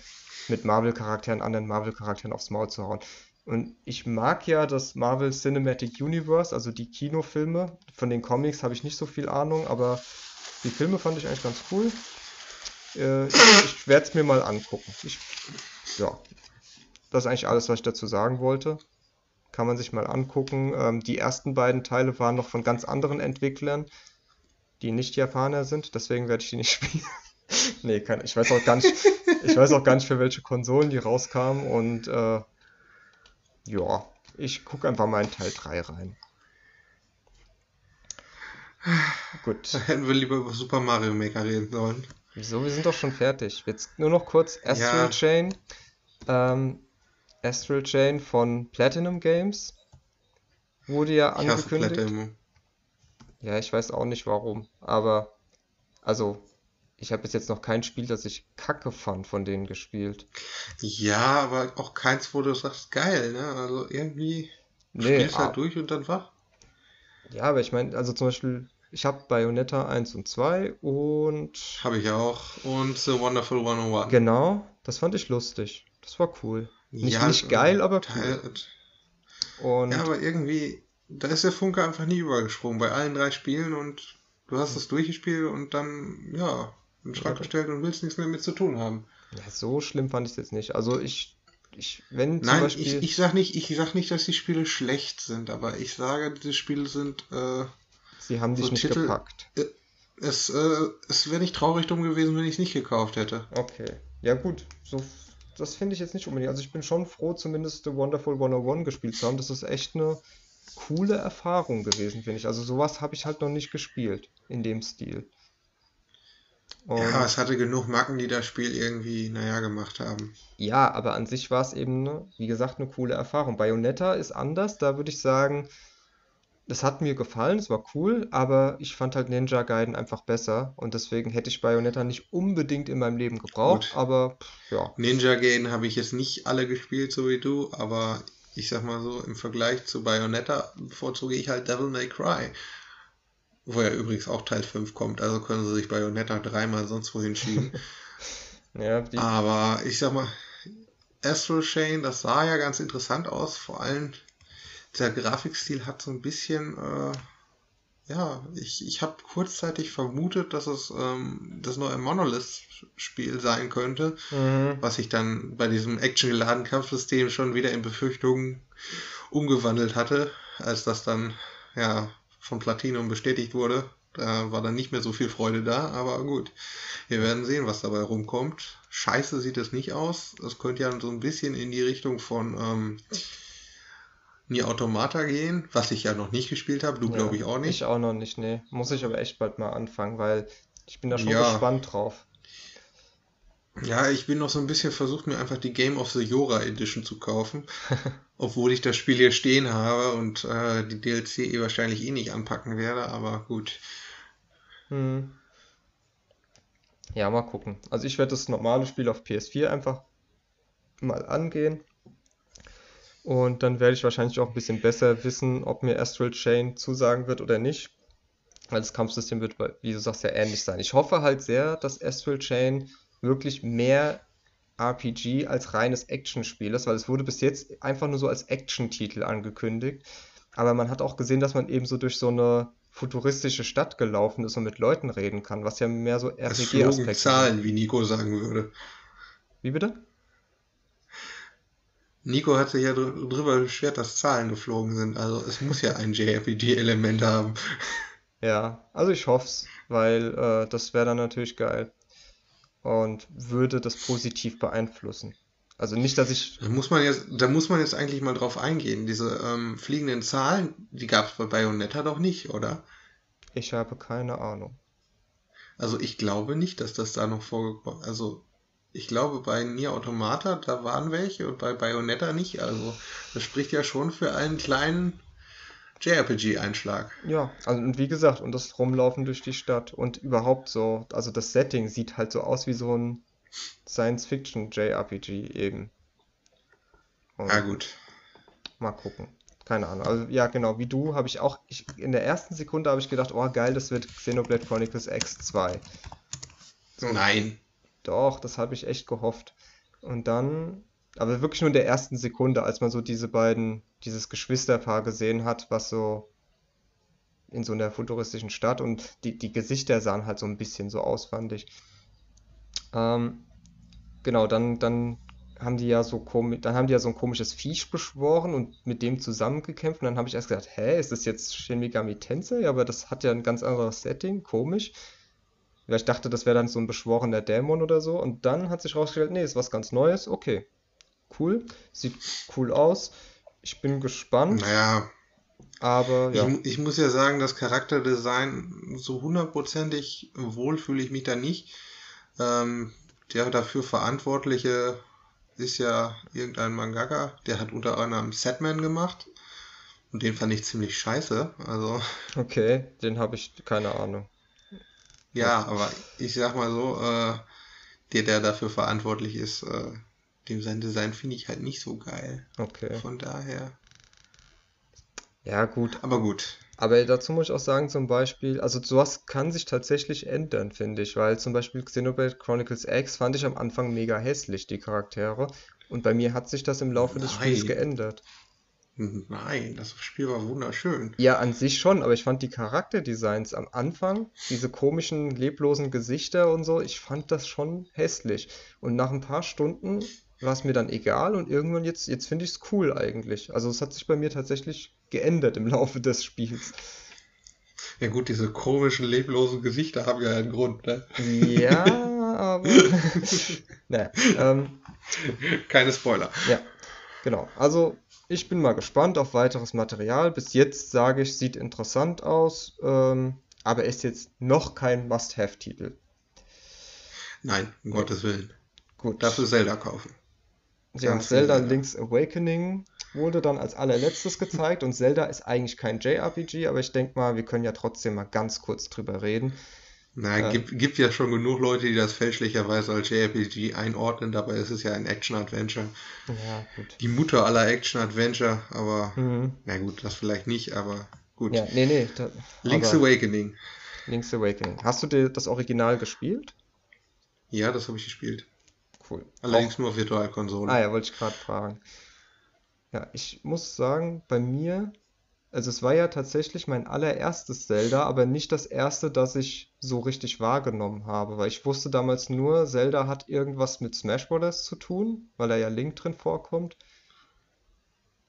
mit Marvel-Charakteren, anderen Marvel-Charakteren aufs Maul zu hauen. Und ich mag ja das Marvel Cinematic Universe, also die Kinofilme. Von den Comics habe ich nicht so viel Ahnung, aber die Filme fand ich eigentlich ganz cool. Äh, ich ich werde es mir mal angucken. Ich, ja, das ist eigentlich alles, was ich dazu sagen wollte. Kann man sich mal angucken. Ähm, die ersten beiden Teile waren noch von ganz anderen Entwicklern, die nicht Japaner sind, deswegen werde ich die nicht [LAUGHS] spielen. Nee, kann, ich weiß auch gar nicht, ich weiß auch gar nicht, für welche Konsolen die rauskamen und äh, ja, ich gucke einfach mal in Teil 3 rein. Gut. Da hätten wir lieber über Super Mario Maker reden sollen. Wieso? Wir sind doch schon fertig. Jetzt nur noch kurz Astral Ja. Chain. Ähm, Astral Chain von Platinum Games wurde ja Ich angekündigt. Platinum. Ja, ich weiß auch nicht warum, aber also ich habe bis jetzt noch kein Spiel, das ich kacke fand, von denen gespielt. Ja, aber auch keins, wo du sagst, geil, ne? Also irgendwie Nee, spielst ah, halt durch und dann wach. ja, aber ich meine, also zum Beispiel, ich habe Bayonetta 1 und 2 und Habe ich auch. Und The Wonderful 101. genau, das fand ich lustig. Das war cool. Nicht, Ja, nicht geil, aber cool. Und ja, aber irgendwie, da ist der Funke einfach nie übergesprungen bei allen drei Spielen und du hast es durchgespielt und dann, ja, in den Schrank gestellt und willst nichts mehr mit zu tun haben. ja, so schlimm fand ich es jetzt nicht. Also ich, ich, wenn zum Nein, Beispiel, ich, ich sag nicht, ich sag nicht, dass die Spiele schlecht sind, aber ich sage, diese Spiele sind, äh, sie haben dich so nicht Titel- gepackt. es, äh, es wäre nicht traurig drum gewesen, wenn ich es nicht gekauft hätte. Okay. Ja, gut. So, das finde ich jetzt nicht unbedingt. Also ich bin schon froh, zumindest The Wonderful 101 gespielt zu haben. Das ist echt eine coole Erfahrung gewesen, finde ich. Also sowas habe ich halt noch nicht gespielt in dem Stil. Und Ja, es hatte genug Macken, die das Spiel irgendwie, naja, gemacht haben. ja, aber an sich war es eben, ne, wie gesagt, eine coole Erfahrung. Bayonetta ist anders. Da würde ich sagen, das hat mir gefallen, es war cool, aber ich fand halt Ninja Gaiden einfach besser und deswegen hätte ich Bayonetta nicht unbedingt in meinem Leben gebraucht, Gut. aber pff, ja. Ninja Gaiden habe ich jetzt nicht alle gespielt, so wie du, aber ich sag mal so, im Vergleich zu Bayonetta bevorzuge ich halt Devil May Cry. Wo ja übrigens auch Teil 5 kommt, also können sie sich Bayonetta dreimal sonst wohin schieben. [LAUGHS] Ja, aber ich sag mal, Astral Chain, das sah ja ganz interessant aus, vor allem der Grafikstil hat so ein bisschen, äh, ja, ich, ich habe kurzzeitig vermutet, dass es ähm, das neue Monolith-Spiel sein könnte, Mhm. was sich dann bei diesem actiongeladenen Kampfsystem schon wieder in Befürchtungen umgewandelt hatte, als das dann ja von Platinum bestätigt wurde. Da war dann nicht mehr so viel Freude da, aber gut. Wir werden sehen, was dabei rumkommt. Scheiße sieht es nicht aus. Es könnte ja so ein bisschen in die Richtung von ähm, Nier Automata gehen, was ich ja noch nicht gespielt habe. Du Ja, glaube ich auch nicht. ich auch noch nicht, nee. Muss ich aber echt bald mal anfangen, weil ich bin da schon Ja. gespannt drauf. Ja, ich bin noch so ein bisschen versucht, mir einfach die Game of the Yora Edition zu kaufen. [LAUGHS] Obwohl ich das Spiel hier stehen habe und äh, die DLC eh wahrscheinlich eh nicht anpacken werde, aber gut. Hm. Ja, mal gucken. Also ich werde das normale Spiel auf PS4 einfach mal angehen. Und dann werde ich wahrscheinlich auch ein bisschen besser wissen, ob mir Astral Chain zusagen wird oder nicht. Weil das Kampfsystem wird, wie du sagst, ja ähnlich sein. Ich hoffe halt sehr, dass Astral Chain wirklich mehr RPG als reines Actionspiel ist, weil es wurde bis jetzt einfach nur so als Action-Titel angekündigt. Aber man hat auch gesehen, dass man eben so durch so eine futuristische Stadt gelaufen ist und mit Leuten reden kann, was ja mehr so RPG-Aspekte sind. Zahlen, wie Nico sagen würde. Wie bitte? Nico hat sich ja dr drüber beschwert, dass Zahlen geflogen sind. Also es muss ja ein JRPG-Element haben. [LAUGHS] Ja, also ich hoff's, weil äh, das wäre dann natürlich geil und würde das positiv beeinflussen. Also nicht, dass ich, Da muss man jetzt, da muss man jetzt eigentlich mal drauf eingehen. Diese ähm, fliegenden Zahlen, die gab es bei Bayonetta doch nicht, oder? ich habe keine Ahnung. Also ich glaube nicht, dass das da noch vorgekommen Also ich glaube bei Nier Automata, da waren welche und bei Bayonetta nicht. Also das spricht ja schon für einen kleinen JRPG-Einschlag. Ja, also und wie gesagt, und das Rumlaufen durch die Stadt und überhaupt so, also das Setting sieht halt so aus wie so ein Science-Fiction-JRPG eben. Und Ja gut. mal gucken. Keine Ahnung. Also ja, genau, wie du habe ich auch, ich, in der ersten Sekunde habe ich gedacht, oh geil, das wird Xenoblade Chronicles X2. So, Nein. Doch, das habe ich echt gehofft. Und dann, aber wirklich nur in der ersten Sekunde, als man so diese beiden, dieses Geschwisterpaar gesehen hat, was so in so einer futuristischen Stadt und die, die Gesichter sahen halt so ein bisschen so aus, fand ich. Ähm, genau, dann, dann haben die ja so komisch, dann haben die ja so ein komisches Viech beschworen und mit dem zusammengekämpft. Und dann habe ich erst gedacht, hä, ist das jetzt Shin Megami Tensei? Aber das hat ja ein ganz anderes Setting, komisch. Weil ich dachte, das wäre dann so ein beschworener Dämon oder so. Und dann hat sich rausgestellt, nee, ist was ganz Neues. Okay, cool. Sieht cool aus. Ich bin gespannt. Naja, Aber ich, ja, mu- ich muss ja sagen, das Charakterdesign, so hundertprozentig wohl fühle ich mich da nicht. Ähm, der dafür Verantwortliche ist ja irgendein Mangaka, der hat unter anderem Setman gemacht. Und den fand ich ziemlich scheiße. Also, okay, den habe ich keine Ahnung. Ja, aber ich sag mal so, äh, der, der dafür verantwortlich ist, äh, dem sein Design finde ich halt nicht so geil. Okay. Von daher. Ja, gut. Aber gut. Aber dazu muss ich auch sagen, zum Beispiel, also sowas kann sich tatsächlich ändern, finde ich, weil zum Beispiel Xenoblade Chronicles X fand ich am Anfang mega hässlich, die Charaktere. Und bei mir hat sich das im Laufe des Spiels Nein. geändert. Nein, das Spiel war wunderschön. Ja, an sich schon, aber ich fand die Charakterdesigns am Anfang, diese komischen, leblosen Gesichter und so, ich fand das schon hässlich. Und nach ein paar Stunden war es mir dann egal und irgendwann jetzt, jetzt finde ich es cool eigentlich. Also es hat sich bei mir tatsächlich geändert im Laufe des Spiels. Ja gut, diese komischen, leblosen Gesichter haben ja einen Grund, ne? Ja, aber. [LAUGHS] [LAUGHS] naja, ähm, Keine Spoiler. ja, genau. Also, ich bin mal gespannt auf weiteres Material. Bis jetzt sage ich, sieht interessant aus, ähm, aber ist jetzt noch kein Must-Have-Titel. Nein, um Gottes Willen. Gut. Dafür Zelda kaufen. Ja, ganz viel Zelda Zelda. Link's Awakening wurde dann als allerletztes gezeigt und Zelda ist eigentlich kein JRPG, aber ich denke mal, wir können ja trotzdem mal ganz kurz drüber reden. Na, Ja. gibt, gibt ja schon genug Leute, die das fälschlicherweise als JRPG einordnen, dabei ist es ja ein Action-Adventure. Ja, gut. Die Mutter aller Action-Adventure, aber, Mhm. na gut, das vielleicht nicht, aber gut. Ja, nee, nee. Da, Link's Awakening. Link's Awakening. Hast du dir das Original gespielt? Ja, das habe ich gespielt. Cool. Allerdings nur auf Virtualkonsole. Ah ja, wollte ich gerade fragen. Ja, ich muss sagen, bei mir, also es war ja tatsächlich mein allererstes Zelda, aber nicht das erste, das ich so richtig wahrgenommen habe, weil ich wusste damals nur, Zelda hat irgendwas mit Smash Bros. zu tun, weil da ja Link drin vorkommt.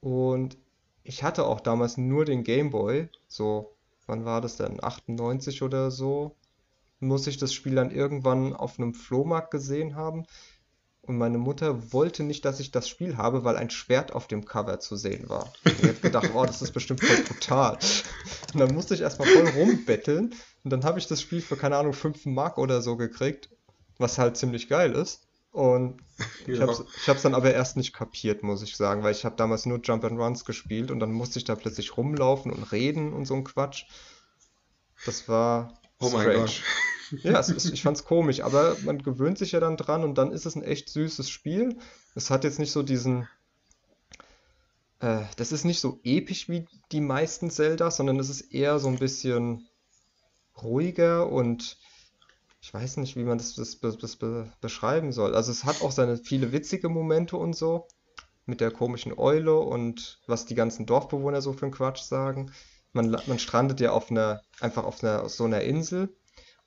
Und ich hatte auch damals nur den Game Boy, so, wann war das denn? 98 oder so, muss ich das Spiel dann irgendwann auf einem Flohmarkt gesehen haben. Und meine Mutter wollte nicht, dass ich das Spiel habe, weil ein Schwert auf dem Cover zu sehen war. [LAUGHS] Und ich habe gedacht, oh, das ist bestimmt voll brutal. Und dann musste ich erstmal voll rumbetteln. Und dann habe ich das Spiel für, keine Ahnung, 5 Mark oder so gekriegt, was halt ziemlich geil ist. Und [LAUGHS] ich Ja. habe hab's dann aber erst nicht kapiert, muss ich sagen, weil ich habe damals nur Jump and Runs gespielt und dann musste ich da plötzlich rumlaufen und reden und so ein Quatsch. Das war Oh mein. Gott. [LAUGHS] Ja, es ist, ich fand's komisch, aber man gewöhnt sich ja dann dran und dann ist es ein echt süßes Spiel. Es hat jetzt nicht so diesen, äh, das ist nicht so episch wie die meisten Zeldas, sondern es ist eher so ein bisschen ruhiger und ich weiß nicht, wie man das, das, das, das be beschreiben soll. Also es hat auch seine viele witzige Momente und so, mit der komischen Eule und was die ganzen Dorfbewohner so für einen Quatsch sagen. Man, man strandet ja auf einer, einfach auf einer, so einer Insel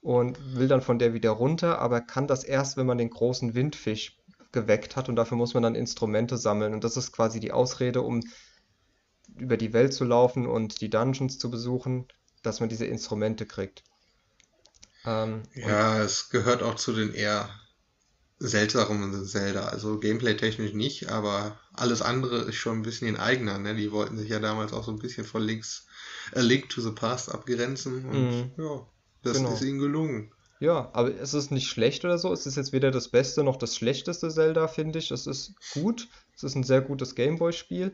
und will dann von der wieder runter, aber kann das erst, wenn man den großen Windfisch geweckt hat und dafür muss man dann Instrumente sammeln und das ist quasi die Ausrede, um über die Welt zu laufen und die Dungeons zu besuchen, dass man diese Instrumente kriegt. Ähm, Ja, es gehört auch zu den eher seltsamen Zelda. Also gameplay-technisch nicht, aber alles andere ist schon ein bisschen ein eigener. Ne? Die wollten sich ja damals auch so ein bisschen von Links, A Link to the Past abgrenzen und Mhm, ja, das ist genau. ihnen gelungen. Ja, aber es ist nicht schlecht oder so. Es ist jetzt weder das Beste noch das schlechteste Zelda, finde ich. Es ist gut. Es ist ein sehr gutes Gameboy-Spiel.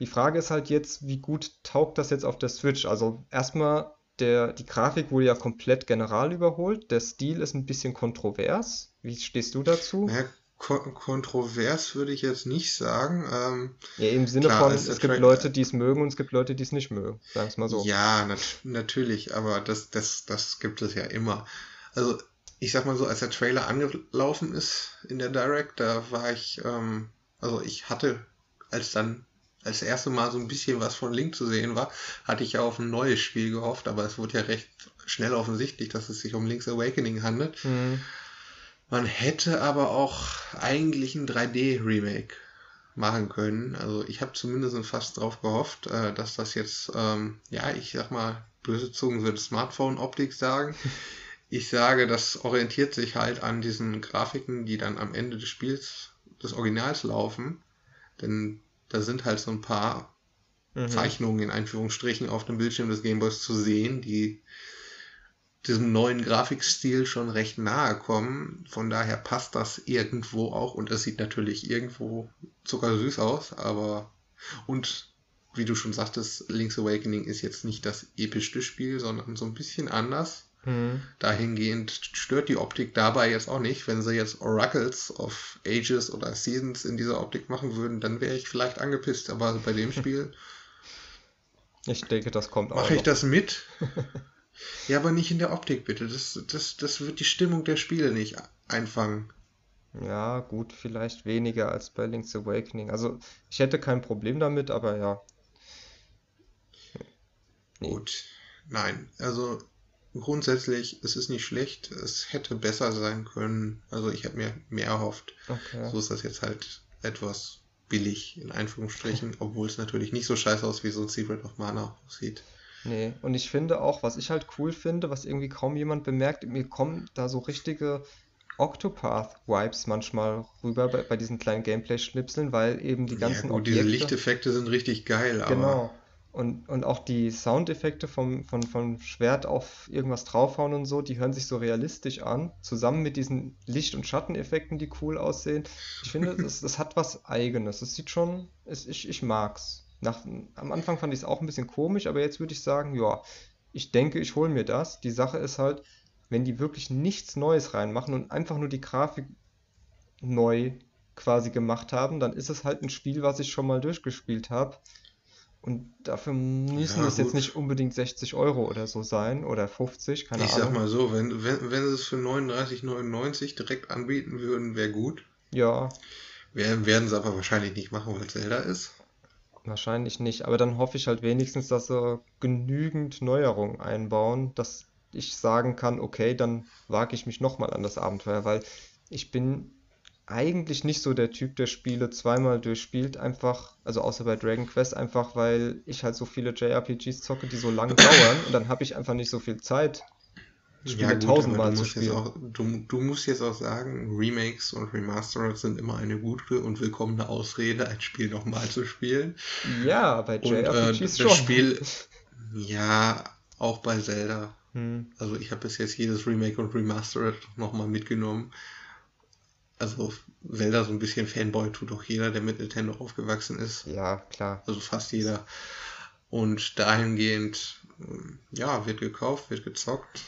Die Frage ist halt jetzt, wie gut taugt das jetzt auf der Switch? Also erstmal, der, die Grafik wurde ja komplett general überholt. Der Stil ist ein bisschen kontrovers. Wie stehst du dazu? Kon kontrovers würde ich jetzt nicht sagen. Ähm, Ja, im Sinne klar, von, es gibt. Leute, die es mögen und es gibt Leute, die es nicht mögen. Sagen wir es mal so. Ja, nat natürlich, aber das, das, das gibt es ja immer. Also, ich sag mal so, als der Trailer angelaufen ist in der Direct, da war ich, ähm, also ich hatte, als dann als erste Mal so ein bisschen was von Link zu sehen war, hatte ich ja auf ein neues Spiel gehofft, aber es wurde ja recht schnell offensichtlich, dass es sich um Link's Awakening handelt. Hm, Man hätte aber auch eigentlich ein 3D-Remake machen können. Also ich habe zumindest fast drauf gehofft, äh, dass das jetzt, ähm, ja, ich sag mal, böse Zungen würde Smartphone-Optik sagen. [LAUGHS] Ich sage, das orientiert sich halt an diesen Grafiken, die dann am Ende des Spiels, des Originals laufen. Denn da sind halt so ein paar mhm. Zeichnungen in Einführungsstrichen auf dem Bildschirm des Gameboys zu sehen, die diesem neuen Grafikstil schon recht nahe kommen. Von daher passt das irgendwo auch und es sieht natürlich irgendwo zuckersüß aus, aber und wie du schon sagtest, Link's Awakening ist jetzt nicht das epischste Spiel, sondern so ein bisschen anders. Hm. Dahingehend stört die Optik dabei jetzt auch nicht. Wenn sie jetzt Oracles of Ages oder Seasons in dieser Optik machen würden, dann wäre ich vielleicht angepisst. Aber bei dem [LAUGHS] Spiel Ich denke, das kommt auch mache ich noch. das mit. [LAUGHS] Ja, aber nicht in der Optik, bitte. Das, das, das wird die Stimmung der Spiele nicht einfangen. Ja, gut, vielleicht weniger als bei Link's Awakening. Also, ich hätte kein Problem damit, aber ja. Nee. Gut. Nein, also grundsätzlich, es ist nicht schlecht. Es hätte besser sein können. Also ich hätte mir mehr erhofft. Okay. So ist das jetzt halt etwas billig, in Anführungsstrichen, obwohl es natürlich nicht so scheiße aus wie so ein Secret of Mana aussieht. Nee, und ich finde auch, was ich halt cool finde, was irgendwie kaum jemand bemerkt, mir kommen da so richtige Octopath-Vibes manchmal rüber bei, bei diesen kleinen Gameplay-Schnipseln, weil eben die Ja ganzen gut, diese Objekte. Lichteffekte sind richtig geil, aber Genau. Und, und auch die Soundeffekte vom, von, vom Schwert auf irgendwas draufhauen und so, die hören sich so realistisch an, zusammen mit diesen Licht- und Schatteneffekten, die cool aussehen. Ich finde, das, das hat was Eigenes. Es sieht schon, es, ich, ich mag's. Nach, am Anfang fand ich es auch ein bisschen komisch, aber jetzt würde ich sagen, ja, ich denke, ich hole mir das. Die Sache ist halt, wenn die wirklich nichts Neues reinmachen und einfach nur die Grafik neu quasi gemacht haben, dann ist es halt ein Spiel, was ich schon mal durchgespielt habe. Und dafür müssen ja es jetzt nicht unbedingt 60 Euro oder so sein oder 50, keine Ich sag Ahnung. mal so, wenn, wenn, wenn sie es für 39,99 direkt anbieten würden, wäre gut. Ja, Wer- Werden sie aber wahrscheinlich nicht machen, weil es Zelda ist. Wahrscheinlich nicht, aber dann hoffe ich halt wenigstens, dass sie genügend Neuerungen einbauen, dass ich sagen kann, okay, dann wage ich mich nochmal an das Abenteuer, weil ich bin eigentlich nicht so der Typ, der Spiele zweimal durchspielt, einfach, also außer bei Dragon Quest, einfach weil ich halt so viele JRPGs zocke, die so lang [COUGHS] dauern und dann habe ich einfach nicht so viel Zeit, Ja, Spiele gut, aber du tausendmal zu musst jetzt spielen. auch, du, du musst jetzt auch sagen, Remakes und Remastered sind immer eine gute und willkommene Ausrede, ein Spiel nochmal zu spielen. Ja, bei Und äh, JRPGs das schon. Spiel, [LAUGHS] ja, auch bei Zelda. Hm, Also ich habe bis jetzt jedes Remake und Remastered nochmal mitgenommen. Also Zelda so ein bisschen Fanboy tut auch jeder, der mit Nintendo aufgewachsen ist. ja, klar. Also fast jeder. Und dahingehend, ähm, ja, wird gekauft, wird gezockt.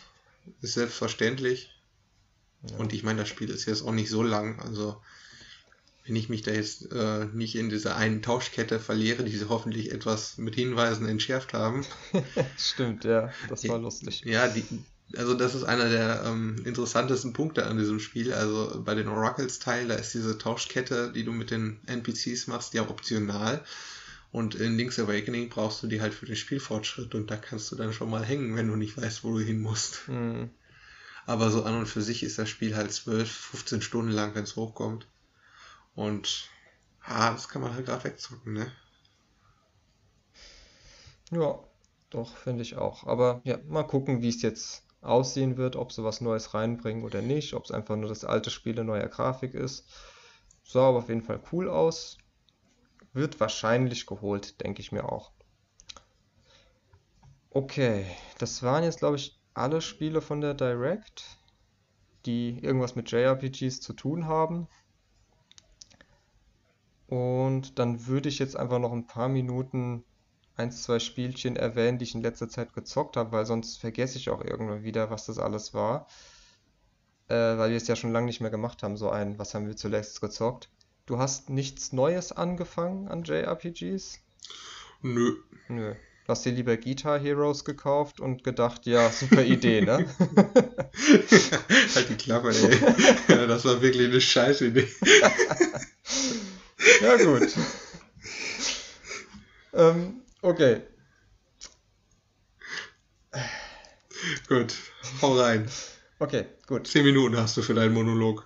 Ist selbstverständlich. Ja. Und ich meine, das Spiel ist jetzt auch nicht so lang. Also wenn ich mich da jetzt äh, nicht in dieser einen Tauschkette verliere, die sie hoffentlich etwas mit Hinweisen entschärft haben. [LAUGHS] Stimmt, ja, das war lustig. Ja, die, also das ist einer der ähm, interessantesten Punkte an diesem Spiel. Also bei den Oracles-Teilen, da ist diese Tauschkette, die du mit den NPCs machst, ja optional. Und in Link's Awakening brauchst du die halt für den Spielfortschritt und da kannst du dann schon mal hängen, wenn du nicht weißt, wo du hin musst. Hm, Aber so an und für sich ist das Spiel halt 12, 15 Stunden lang, wenn es hochkommt. Und ah, das kann man halt gerade wegzocken, ne? ja, doch, finde ich auch. Aber ja, mal gucken, wie es jetzt aussehen wird, ob sie was Neues reinbringen oder nicht, ob es einfach nur das alte Spiel in neuer Grafik ist. Sah aber auf jeden Fall cool aus. Wird wahrscheinlich geholt, denke ich mir auch. Okay, das waren jetzt, glaube ich, alle Spiele von der Direct, die irgendwas mit JRPGs zu tun haben. Und dann würde ich jetzt einfach noch ein paar Minuten eins, zwei Spielchen erwähnen, die ich in letzter Zeit gezockt habe, weil sonst vergesse ich auch irgendwann wieder, was das alles war. Äh, weil wir es ja schon lange nicht mehr gemacht haben, so ein, was haben wir zuletzt gezockt? Du hast nichts Neues angefangen an JRPGs? Nö. Nö. Du hast dir lieber Guitar Heroes gekauft und gedacht, ja, super Idee, ne? [LAUGHS] halt die Klappe, ey. Ja, das war wirklich eine scheiß Idee. Ja, gut. Ähm, okay. Gut, hau rein. Okay, gut. Zehn Minuten hast du für deinen Monolog.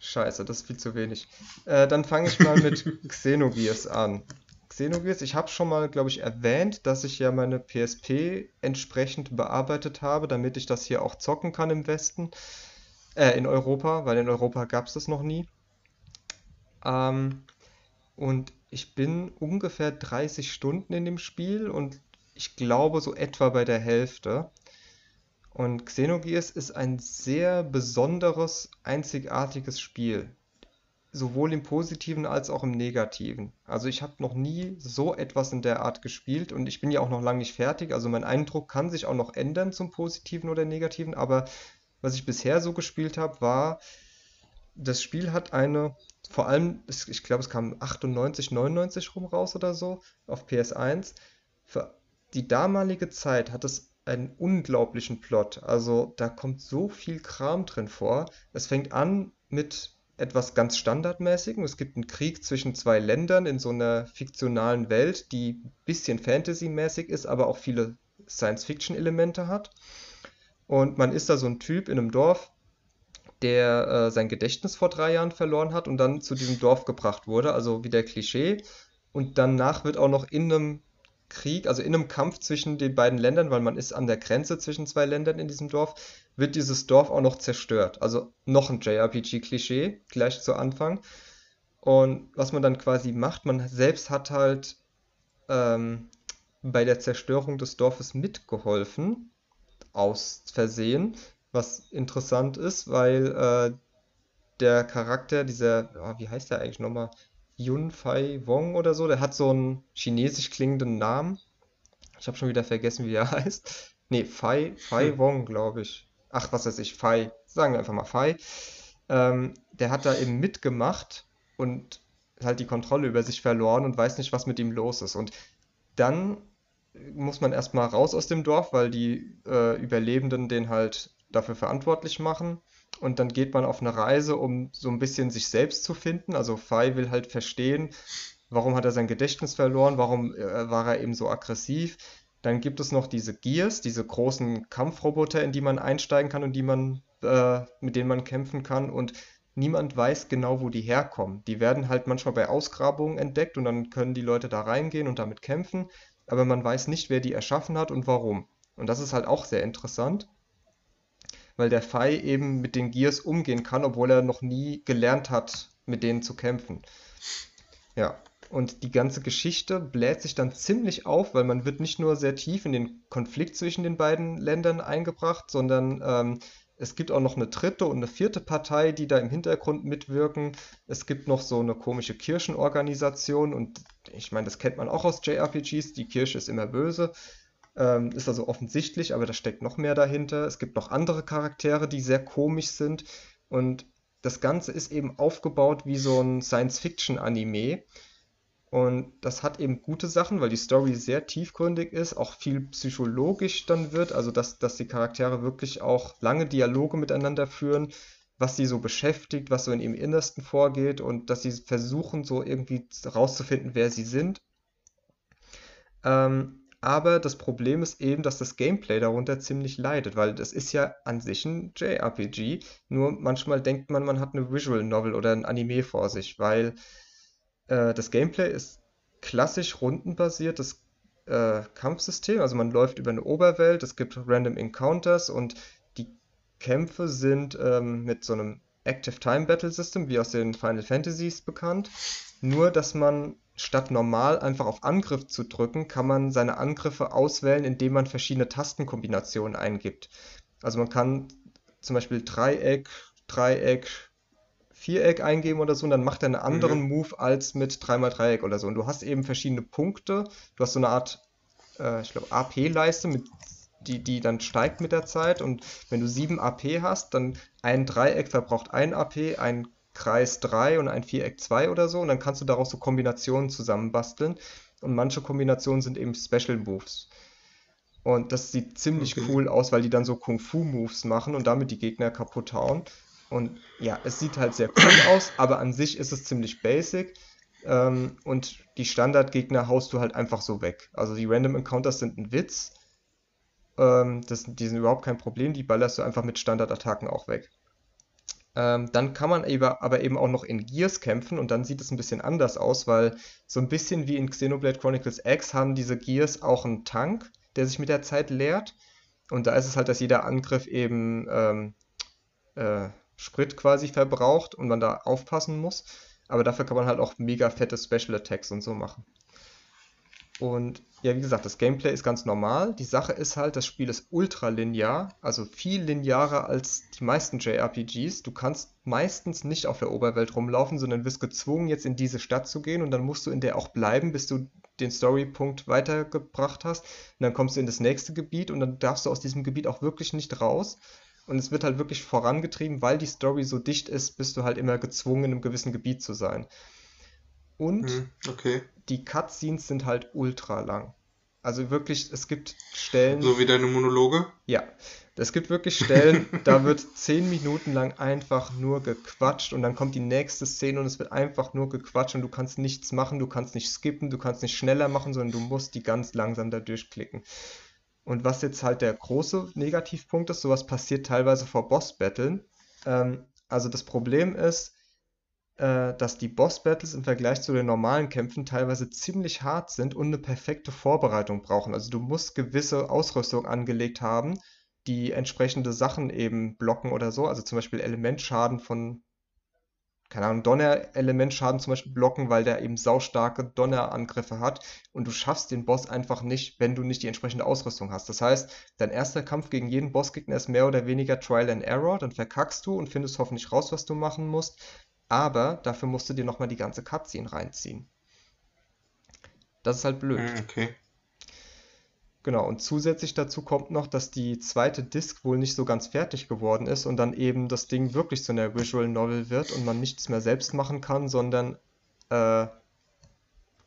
Scheiße, das ist viel zu wenig. Äh, dann fange ich mal mit [LAUGHS] Xenogears an. Xenogears, ich habe schon mal, glaube ich, erwähnt, dass ich ja meine PSP entsprechend bearbeitet habe, damit ich das hier auch zocken kann im Westen. Äh, in Europa, weil in Europa gab es das noch nie. Ähm, und ich bin ungefähr 30 Stunden in dem Spiel und ich glaube so etwa bei der Hälfte. Und Xenogears ist ein sehr besonderes, einzigartiges Spiel. Sowohl im Positiven als auch im Negativen. Also ich habe noch nie so etwas in der Art gespielt und ich bin ja auch noch lange nicht fertig. Also mein Eindruck kann sich auch noch ändern zum Positiven oder Negativen. Aber was ich bisher so gespielt habe, war, das Spiel hat eine, vor allem, ich glaube es kam 98, 99 rum raus oder so, auf PS1. Für die damalige Zeit hat es einen unglaublichen Plot. Also da kommt so viel Kram drin vor. Es fängt an mit etwas ganz Standardmäßigem. Es gibt einen Krieg zwischen zwei Ländern in so einer fiktionalen Welt, die ein bisschen Fantasy-mäßig ist, aber auch viele Science-Fiction-Elemente hat. Und man ist da so ein Typ in einem Dorf, der äh, sein Gedächtnis vor drei Jahren verloren hat und dann zu diesem Dorf gebracht wurde, also wieder Klischee. Und danach wird auch noch in einem Krieg, also in einem Kampf zwischen den beiden Ländern, weil man ist an der Grenze zwischen zwei Ländern in diesem Dorf, wird dieses Dorf auch noch zerstört. Also noch ein JRPG-Klischee, gleich zu Anfang. Und was man dann quasi macht, man selbst hat halt ähm, bei der Zerstörung des Dorfes mitgeholfen, aus Versehen, was interessant ist, weil äh, der Charakter, dieser, ja, wie heißt der eigentlich nochmal? Yun Fai Wong oder so, der hat so einen chinesisch klingenden Namen. Ich habe schon wieder vergessen, wie er [LAUGHS] heißt. Nee, Fai, Fai Hm. Wong, glaube ich. Ach, was weiß ich, Fai. Sagen wir einfach mal Fai. Ähm, der hat da eben mitgemacht und halt die Kontrolle über sich verloren und weiß nicht, was mit ihm los ist. Und dann muss man erstmal raus aus dem Dorf, weil die äh, Überlebenden den halt dafür verantwortlich machen. Und dann geht man auf eine Reise, um so ein bisschen sich selbst zu finden. Also Fai will halt verstehen, warum hat er sein Gedächtnis verloren, warum äh, war er eben so aggressiv. Dann gibt es noch diese Gears, diese großen Kampfroboter, in die man einsteigen kann und die man, äh, mit denen man kämpfen kann. Und niemand weiß genau, wo die herkommen. Die werden halt manchmal bei Ausgrabungen entdeckt und dann können die Leute da reingehen und damit kämpfen. Aber man weiß nicht, wer die erschaffen hat und warum. Und das ist halt auch sehr interessant, weil der Fei eben mit den Gears umgehen kann, obwohl er noch nie gelernt hat, mit denen zu kämpfen. Ja, und die ganze Geschichte bläht sich dann ziemlich auf, weil man wird nicht nur sehr tief in den Konflikt zwischen den beiden Ländern eingebracht, sondern ähm, es gibt auch noch eine dritte und eine vierte Partei, die da im Hintergrund mitwirken. Es gibt noch so eine komische Kirchenorganisation und ich meine, das kennt man auch aus JRPGs. Die Kirche ist immer böse. Ähm, ist also offensichtlich, aber da steckt noch mehr dahinter. Es gibt noch andere Charaktere, die sehr komisch sind. Und das Ganze ist eben aufgebaut wie so ein Science-Fiction-Anime. Und das hat eben gute Sachen, weil die Story sehr tiefgründig ist, auch viel psychologisch dann wird, also dass, dass die Charaktere wirklich auch lange Dialoge miteinander führen, was sie so beschäftigt, was so in ihrem Innersten vorgeht und dass sie versuchen, so irgendwie rauszufinden, wer sie sind. Ähm, aber das Problem ist eben, dass das Gameplay darunter ziemlich leidet, weil das ist ja an sich ein JRPG, nur manchmal denkt man, man hat eine Visual Novel oder ein Anime vor sich, weil äh, das Gameplay ist klassisch rundenbasiertes äh, Kampfsystem. Also man läuft über eine Oberwelt, es gibt Random Encounters und die Kämpfe sind ähm, mit so einem Active Time Battle System, wie aus den Final Fantasies bekannt. Nur, dass man statt normal einfach auf Angriff zu drücken, kann man seine Angriffe auswählen, indem man verschiedene Tastenkombinationen eingibt. Also man kann zum Beispiel Dreieck, Dreieck, Viereck eingeben oder so und dann macht er einen anderen mhm. Move als mit 3x3-Eck oder so. Und du hast eben verschiedene Punkte. Du hast so eine Art, äh, ich glaube, AP-Leiste, die, die dann steigt mit der Zeit. Und wenn du 7 AP hast, dann ein Dreieck verbraucht ein AP, ein Kreis 3 und ein Viereck 2 oder so. Und dann kannst du daraus so Kombinationen zusammenbasteln. Und manche Kombinationen sind eben Special Moves. Und das sieht ziemlich okay. cool aus, weil die dann so Kung-Fu-Moves machen und damit die Gegner kaputt hauen. Und ja, es sieht halt sehr cool [COUGHS] aus, aber an sich ist es ziemlich basic. Ähm, und die Standardgegner haust du halt einfach so weg. Also die Random Encounters sind ein Witz. Ähm, das, die sind überhaupt kein Problem, die ballerst du einfach mit Standardattacken auch weg. Ähm, dann kann man eben, aber eben auch noch in Gears kämpfen und dann sieht es ein bisschen anders aus, weil so ein bisschen wie in Xenoblade Chronicles X haben diese Gears auch einen Tank, der sich mit der Zeit leert. Und da ist es halt, dass jeder Angriff eben ähm, äh, Sprit quasi verbraucht und man da aufpassen muss. Aber dafür kann man halt auch mega fette Special Attacks und so machen. Und ja, wie gesagt, das Gameplay ist ganz normal. Die Sache ist halt, das Spiel ist ultra linear, also viel linearer als die meisten JRPGs. Du kannst meistens nicht auf der Oberwelt rumlaufen, sondern wirst gezwungen, jetzt in diese Stadt zu gehen und dann musst du in der auch bleiben, bis du den Storypunkt weitergebracht hast. Und dann kommst du in das nächste Gebiet und dann darfst du aus diesem Gebiet auch wirklich nicht raus. Und es wird halt wirklich vorangetrieben, weil die Story so dicht ist, bist du halt immer gezwungen, in einem gewissen Gebiet zu sein. Und hm, okay. die Cutscenes sind halt ultra lang. Also wirklich, es gibt Stellen. So wie deine Monologe? Ja. Es gibt wirklich Stellen, [LAUGHS] da wird zehn Minuten lang einfach nur gequatscht und dann kommt die nächste Szene und es wird einfach nur gequatscht und du kannst nichts machen, du kannst nicht skippen, du kannst nicht schneller machen, sondern du musst die ganz langsam da durchklicken. Und was jetzt halt der große Negativpunkt ist, sowas passiert teilweise vor Boss-Battlen. Ähm, also das Problem ist, äh, dass die Boss-Battles im Vergleich zu den normalen Kämpfen teilweise ziemlich hart sind und eine perfekte Vorbereitung brauchen. Also du musst gewisse Ausrüstung angelegt haben, die entsprechende Sachen eben blocken oder so. Also zum Beispiel Elementschaden von keine Ahnung, Donner-Elementschaden zum Beispiel blocken, weil der eben saustarke Donnerangriffe hat und du schaffst den Boss einfach nicht, wenn du nicht die entsprechende Ausrüstung hast. Das heißt, dein erster Kampf gegen jeden Bossgegner ist mehr oder weniger Trial and Error, dann verkackst du und findest hoffentlich raus, was du machen musst, aber dafür musst du dir nochmal die ganze Cutscene reinziehen. Das ist halt blöd. Hm, okay. Genau, und zusätzlich dazu kommt noch, dass die zweite Disc wohl nicht so ganz fertig geworden ist und dann eben das Ding wirklich zu einer Visual Novel wird und man nichts mehr selbst machen kann, sondern äh,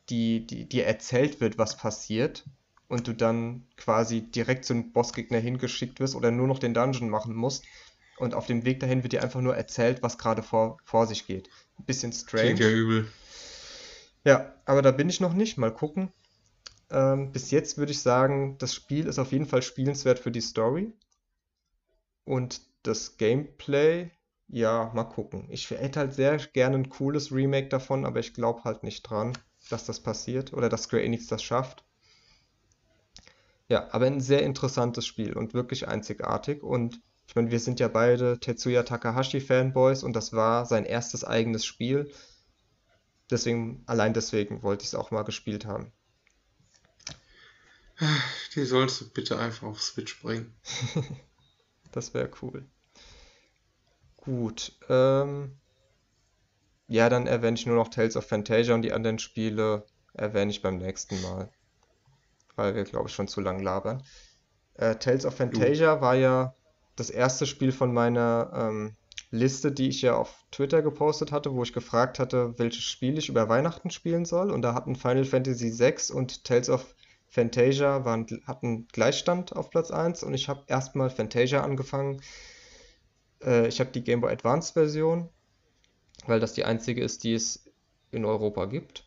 die, die, dir erzählt wird, was passiert und du dann quasi direkt zum Bossgegner hingeschickt wirst oder nur noch den Dungeon machen musst. Und auf dem Weg dahin wird dir einfach nur erzählt, was gerade vor, vor sich geht. Ein bisschen strange. Klingt ja übel. Ja, aber da bin ich noch nicht. Mal gucken. Ähm, bis jetzt würde ich sagen, das Spiel ist auf jeden Fall spielenswert für die Story. Und das Gameplay, ja, mal gucken. Ich hätte halt sehr gerne ein cooles Remake davon, aber ich glaube halt nicht dran, dass das passiert oder dass Square Enix das schafft. Ja, aber ein sehr interessantes Spiel und wirklich einzigartig. Und ich meine, wir sind ja beide Tetsuya Takahashi Fanboys und das war sein erstes eigenes Spiel. Deswegen, allein deswegen wollte ich es auch mal gespielt haben. Die sollst du bitte einfach auf Switch bringen. [LAUGHS] Das wäre cool. Gut. Ähm, ja, dann erwähne ich nur noch Tales of Fantasia und die anderen Spiele erwähne ich beim nächsten Mal. Weil wir, glaube ich, schon zu lang labern. Äh, Tales of Fantasia war ja das erste Spiel von meiner ähm, Liste, die ich ja auf Twitter gepostet hatte, wo ich gefragt hatte, welches Spiel ich über Weihnachten spielen soll. Und da hatten Final Fantasy VI und Tales of Fantasia waren, hatten Gleichstand auf Platz 1 und ich habe erstmal Fantasia angefangen. Äh, ich habe die Game Boy Advance Version, weil das die einzige ist, die es in Europa gibt.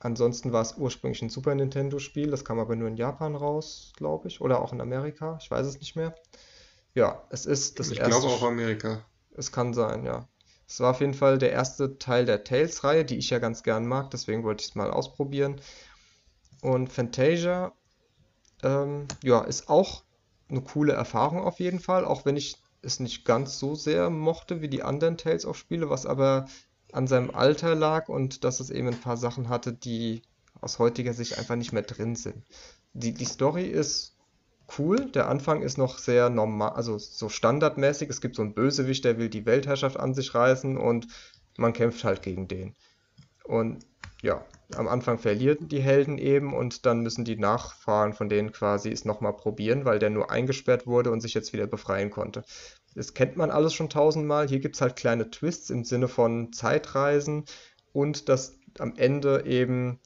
Ansonsten war es ursprünglich ein Super Nintendo Spiel, das kam aber nur in Japan raus, glaube ich, oder auch in Amerika, ich weiß es nicht mehr. Ja, es ist das Ich erste. glaube auch Amerika. Es kann sein, ja. Es war auf jeden Fall der erste Teil der Tales-Reihe, die ich ja ganz gern mag, deswegen wollte ich es mal ausprobieren. Und Fantasia, ähm, ja, ist auch eine coole Erfahrung auf jeden Fall, auch wenn ich es nicht ganz so sehr mochte wie die anderen Tales of Spiele, was aber an seinem Alter lag und dass es eben ein paar Sachen hatte, die aus heutiger Sicht einfach nicht mehr drin sind. Die, die Story ist cool, der Anfang ist noch sehr normal, also so standardmäßig. Es gibt so einen Bösewicht, der will die Weltherrschaft an sich reißen und man kämpft halt gegen den. Und ja, am Anfang verlieren die Helden eben und dann müssen die Nachfahren von denen quasi es nochmal probieren, weil der nur eingesperrt wurde und sich jetzt wieder befreien konnte. Das kennt man alles schon tausendmal. Hier gibt es halt kleine Twists im Sinne von Zeitreisen und dass am Ende eben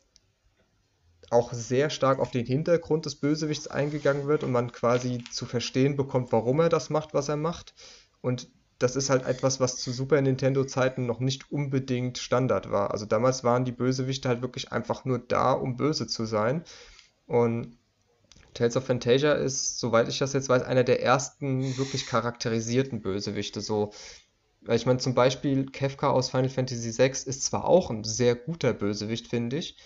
auch sehr stark auf den Hintergrund des Bösewichts eingegangen wird und man quasi zu verstehen bekommt, warum er das macht, was er macht. Und das ist halt etwas, was zu Super Nintendo-Zeiten noch nicht unbedingt Standard war. Also damals waren die Bösewichte halt wirklich einfach nur da, um böse zu sein. Und Tales of Fantasia ist, soweit ich das jetzt weiß, einer der ersten wirklich charakterisierten Bösewichte. So, ich meine, zum Beispiel Kefka aus Final Fantasy VI ist zwar auch ein sehr guter Bösewicht, finde ich,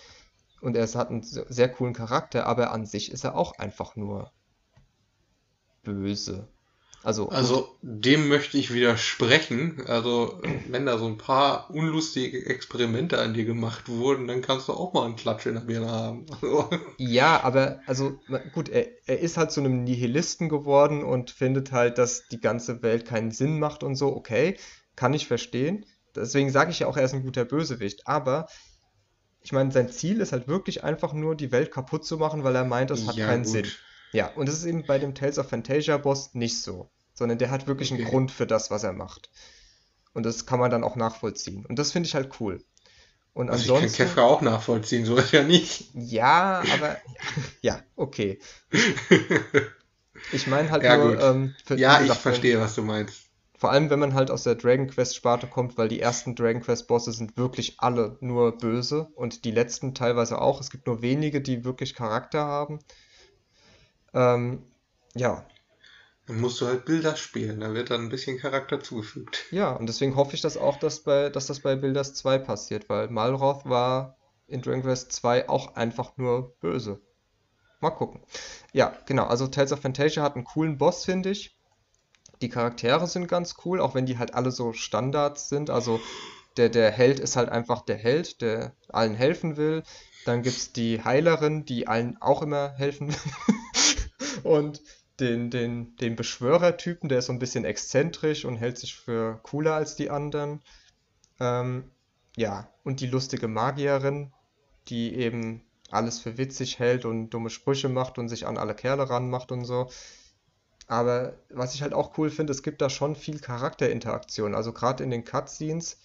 und er hat einen sehr coolen Charakter, aber an sich ist er auch einfach nur böse. Also, Also dem möchte ich widersprechen. Also wenn da so ein paar unlustige Experimente an dir gemacht wurden, dann kannst du auch mal einen Klatsch in der Birne haben. [LAUGHS] Also, ja, aber also gut, er, er ist halt zu einem Nihilisten geworden und findet halt, dass die ganze Welt keinen Sinn macht und so. Okay, kann ich verstehen. Deswegen sage ich ja auch, er ist ein guter Bösewicht. Aber ich meine, sein Ziel ist halt wirklich einfach nur, die Welt kaputt zu machen, weil er meint, das hat ja, keinen Sinn. gut. Ja, und das ist eben bei dem Tales of Fantasia Boss nicht so, sondern der hat wirklich einen Okay. Grund für das, was er macht. Und das kann man dann auch nachvollziehen. Und das finde ich halt cool. Und Also ich kann ansonsten, Kefka auch nachvollziehen, so ist ja nicht. ja, aber [LAUGHS] ja, okay. [LAUGHS] Ich meine halt Ja, nur, ähm, Ja, ich verstehe, was du meinst. Vor allem wenn man halt aus der Dragon Quest Sparte kommt, weil die ersten Dragon Quest Bosse sind wirklich alle nur böse und die letzten teilweise auch. Es gibt nur wenige, die wirklich Charakter haben. Ähm, ja, Dann musst du halt Bilder spielen, da wird dann ein bisschen Charakter zugefügt. [LAUGHS] ja, und deswegen hoffe ich das auch, dass bei, dass das bei Builders 2 passiert, weil Malroth war in Dragon Quest 2 auch einfach nur böse. Mal gucken. Ja, genau, also Tales of Fantasia hat einen coolen Boss, finde ich. Die Charaktere sind ganz cool, auch wenn die halt alle so Standards sind. Also der, der Held ist halt einfach der Held, der allen helfen will. Dann gibt es die Heilerin, die allen auch immer helfen will. [LAUGHS] Und den, den, den Beschwörertypen, der ist so ein bisschen exzentrisch und hält sich für cooler als die anderen. Ähm, ja, und die lustige Magierin, die eben alles für witzig hält und dumme Sprüche macht und sich an alle Kerle ranmacht und so. Aber was ich halt auch cool finde, es gibt da schon viel Charakterinteraktion. Also gerade in den Cutscenes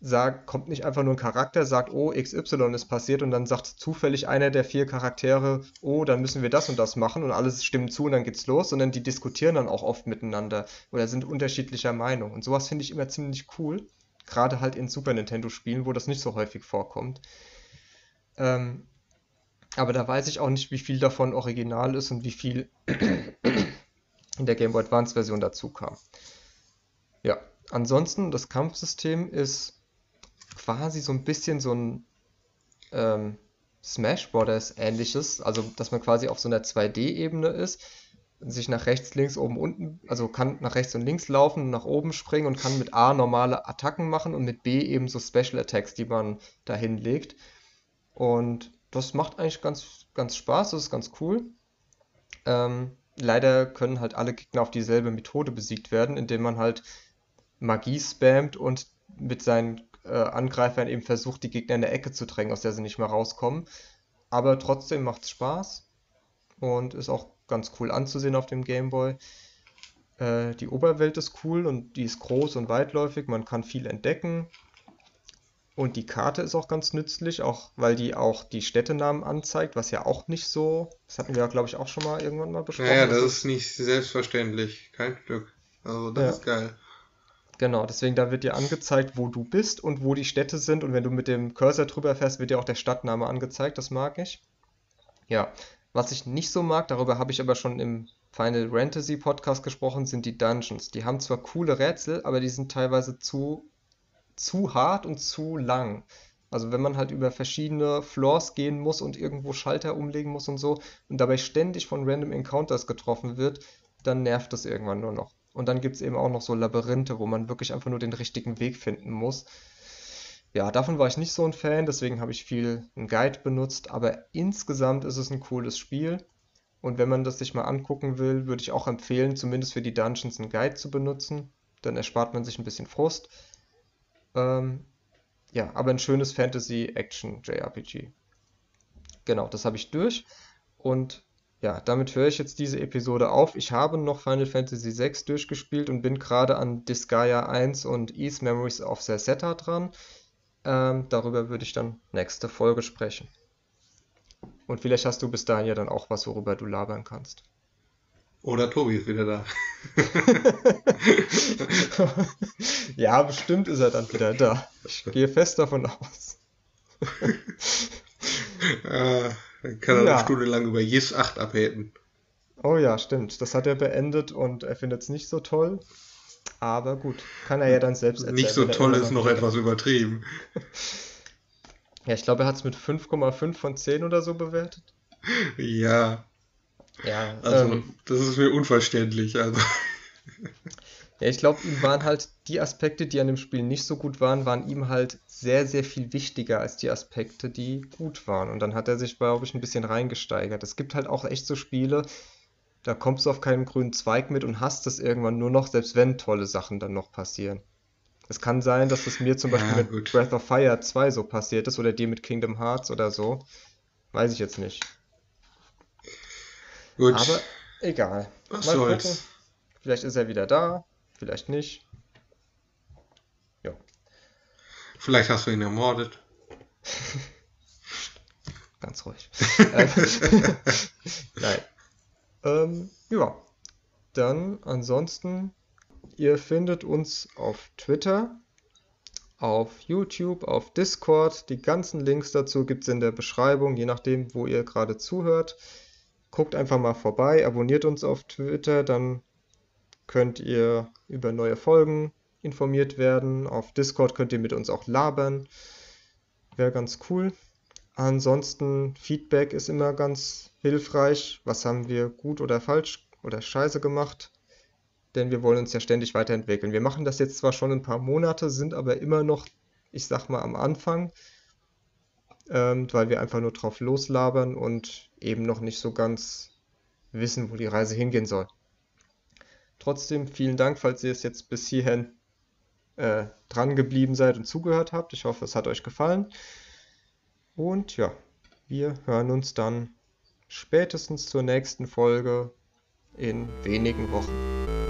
sagt, kommt nicht einfach nur ein Charakter, sagt, oh, XY ist passiert und dann sagt zufällig einer der vier Charaktere, oh, dann müssen wir das und das machen und alles stimmt zu und dann geht's los, sondern die diskutieren dann auch oft miteinander oder sind unterschiedlicher Meinung. Und sowas finde ich immer ziemlich cool. Gerade halt in Super Nintendo-Spielen, wo das nicht so häufig vorkommt. Ähm, aber da weiß ich auch nicht, wie viel davon original ist und wie viel in der Game Boy Advance Version dazu kam. Ja, ansonsten, das Kampfsystem ist quasi so ein bisschen so ein ähm, Smash Brothers ähnliches, also dass man quasi auf so einer 2D-Ebene ist, sich nach rechts, links, oben, unten, also kann nach rechts und links laufen, nach oben springen und kann mit A normale Attacken machen und mit B eben so Special Attacks, die man dahin legt. Und das macht eigentlich ganz, ganz Spaß, das ist ganz cool. Ähm, leider können halt alle Gegner auf dieselbe Methode besiegt werden, indem man halt Magie spammt und mit seinen äh, Angreifern eben versucht, die Gegner in der Ecke zu drängen, aus der sie nicht mehr rauskommen. Aber trotzdem macht es Spaß und ist auch ganz cool anzusehen auf dem Gameboy. Äh, die Oberwelt ist cool und die ist groß und weitläufig, man kann viel entdecken. Und die Karte ist auch ganz nützlich, auch weil die auch die Städtenamen anzeigt, was ja auch nicht so. Das hatten wir ja, glaube ich, auch schon mal irgendwann mal besprochen. Ja, ja das ist nicht selbstverständlich. Kein Glück. Also, das ja. ist geil. Genau, deswegen da wird dir angezeigt, wo du bist und wo die Städte sind. Und wenn du mit dem Cursor drüber fährst, wird dir auch der Stadtname angezeigt. Das mag ich. Ja, was ich nicht so mag, darüber habe ich aber schon im Final Fantasy Podcast gesprochen, sind die Dungeons. Die haben zwar coole Rätsel, aber die sind teilweise zu zu hart und zu lang. Also wenn man halt über verschiedene Floors gehen muss und irgendwo Schalter umlegen muss und so und dabei ständig von Random Encounters getroffen wird, dann nervt das irgendwann nur noch. Und dann gibt es eben auch noch so Labyrinthe, wo man wirklich einfach nur den richtigen Weg finden muss. Ja, davon war ich nicht so ein Fan, deswegen habe ich viel einen Guide benutzt, aber insgesamt ist es ein cooles Spiel. Und wenn man das sich mal angucken will, würde ich auch empfehlen, zumindest für die Dungeons einen Guide zu benutzen. Dann erspart man sich ein bisschen Frust. Ähm, ja, aber ein schönes Fantasy-Action-JRPG. Genau, das habe ich durch. Und ja, damit höre ich jetzt diese Episode auf. Ich habe noch Final Fantasy VI durchgespielt und bin gerade an Disgaea 1 und East Memories of Zeta dran. Ähm, darüber würde ich dann nächste Folge sprechen. Und vielleicht hast du bis dahin ja dann auch was, worüber du labern kannst. Oder Tobi ist wieder da. [LAUGHS] ja, bestimmt ist er dann wieder da. Ich gehe fest davon aus. äh, [LAUGHS] dann kann er ja. eine Stunde lang über Yes 8 abhäten. Oh ja, stimmt. Das hat er beendet und er findet es nicht so toll. Aber gut, kann er ja dann selbst erzählen. Nicht so toll ist noch etwas übertrieben. [LAUGHS] Ja, ich glaube, er hat es mit 5,5 von 10 oder so bewertet. Ja, ja, also ähm, das ist mir unverständlich. Also. [LAUGHS] Ja, ich glaube, ihm waren halt die Aspekte, die an dem Spiel nicht so gut waren, waren ihm halt sehr, sehr viel wichtiger als die Aspekte, die gut waren. Und dann hat er sich, glaube ich, ein bisschen reingesteigert. Es gibt halt auch echt so Spiele, da kommst du auf keinen grünen Zweig mit und hast es irgendwann nur noch, selbst wenn tolle Sachen dann noch passieren. Es kann sein, dass es mir zum Beispiel ja, mit Breath of Fire 2 so passiert ist oder dir mit Kingdom Hearts oder so. Weiß ich jetzt nicht. Gut. Aber egal. Was Mal soll's. Gucken. Vielleicht ist er wieder da, vielleicht nicht. Ja. Vielleicht hast du ihn ermordet. [LAUGHS] Ganz ruhig. [LAUGHS] Nein. Ähm, ja. Dann ansonsten, ihr findet uns auf Twitter, auf YouTube, auf Discord. Die ganzen Links dazu gibt es in der Beschreibung, je nachdem, wo ihr gerade zuhört. Guckt einfach mal vorbei, abonniert uns auf Twitter, dann könnt ihr über neue Folgen informiert werden. Auf Discord könnt ihr mit uns auch labern. Wäre ganz cool. Ansonsten Feedback ist immer ganz hilfreich. Was haben wir gut oder falsch oder scheiße gemacht? Denn wir wollen uns ja ständig weiterentwickeln. Wir machen das jetzt zwar schon ein paar Monate, sind aber immer noch, ich sag mal, am Anfang ähm, weil wir einfach nur drauf loslabern und eben noch nicht so ganz wissen, wo die Reise hingehen soll. Trotzdem vielen Dank, falls ihr es jetzt bis hierhin äh, dran geblieben seid und zugehört habt. Ich hoffe, es hat euch gefallen. Und ja, wir hören uns dann spätestens zur nächsten Folge in wenigen Wochen.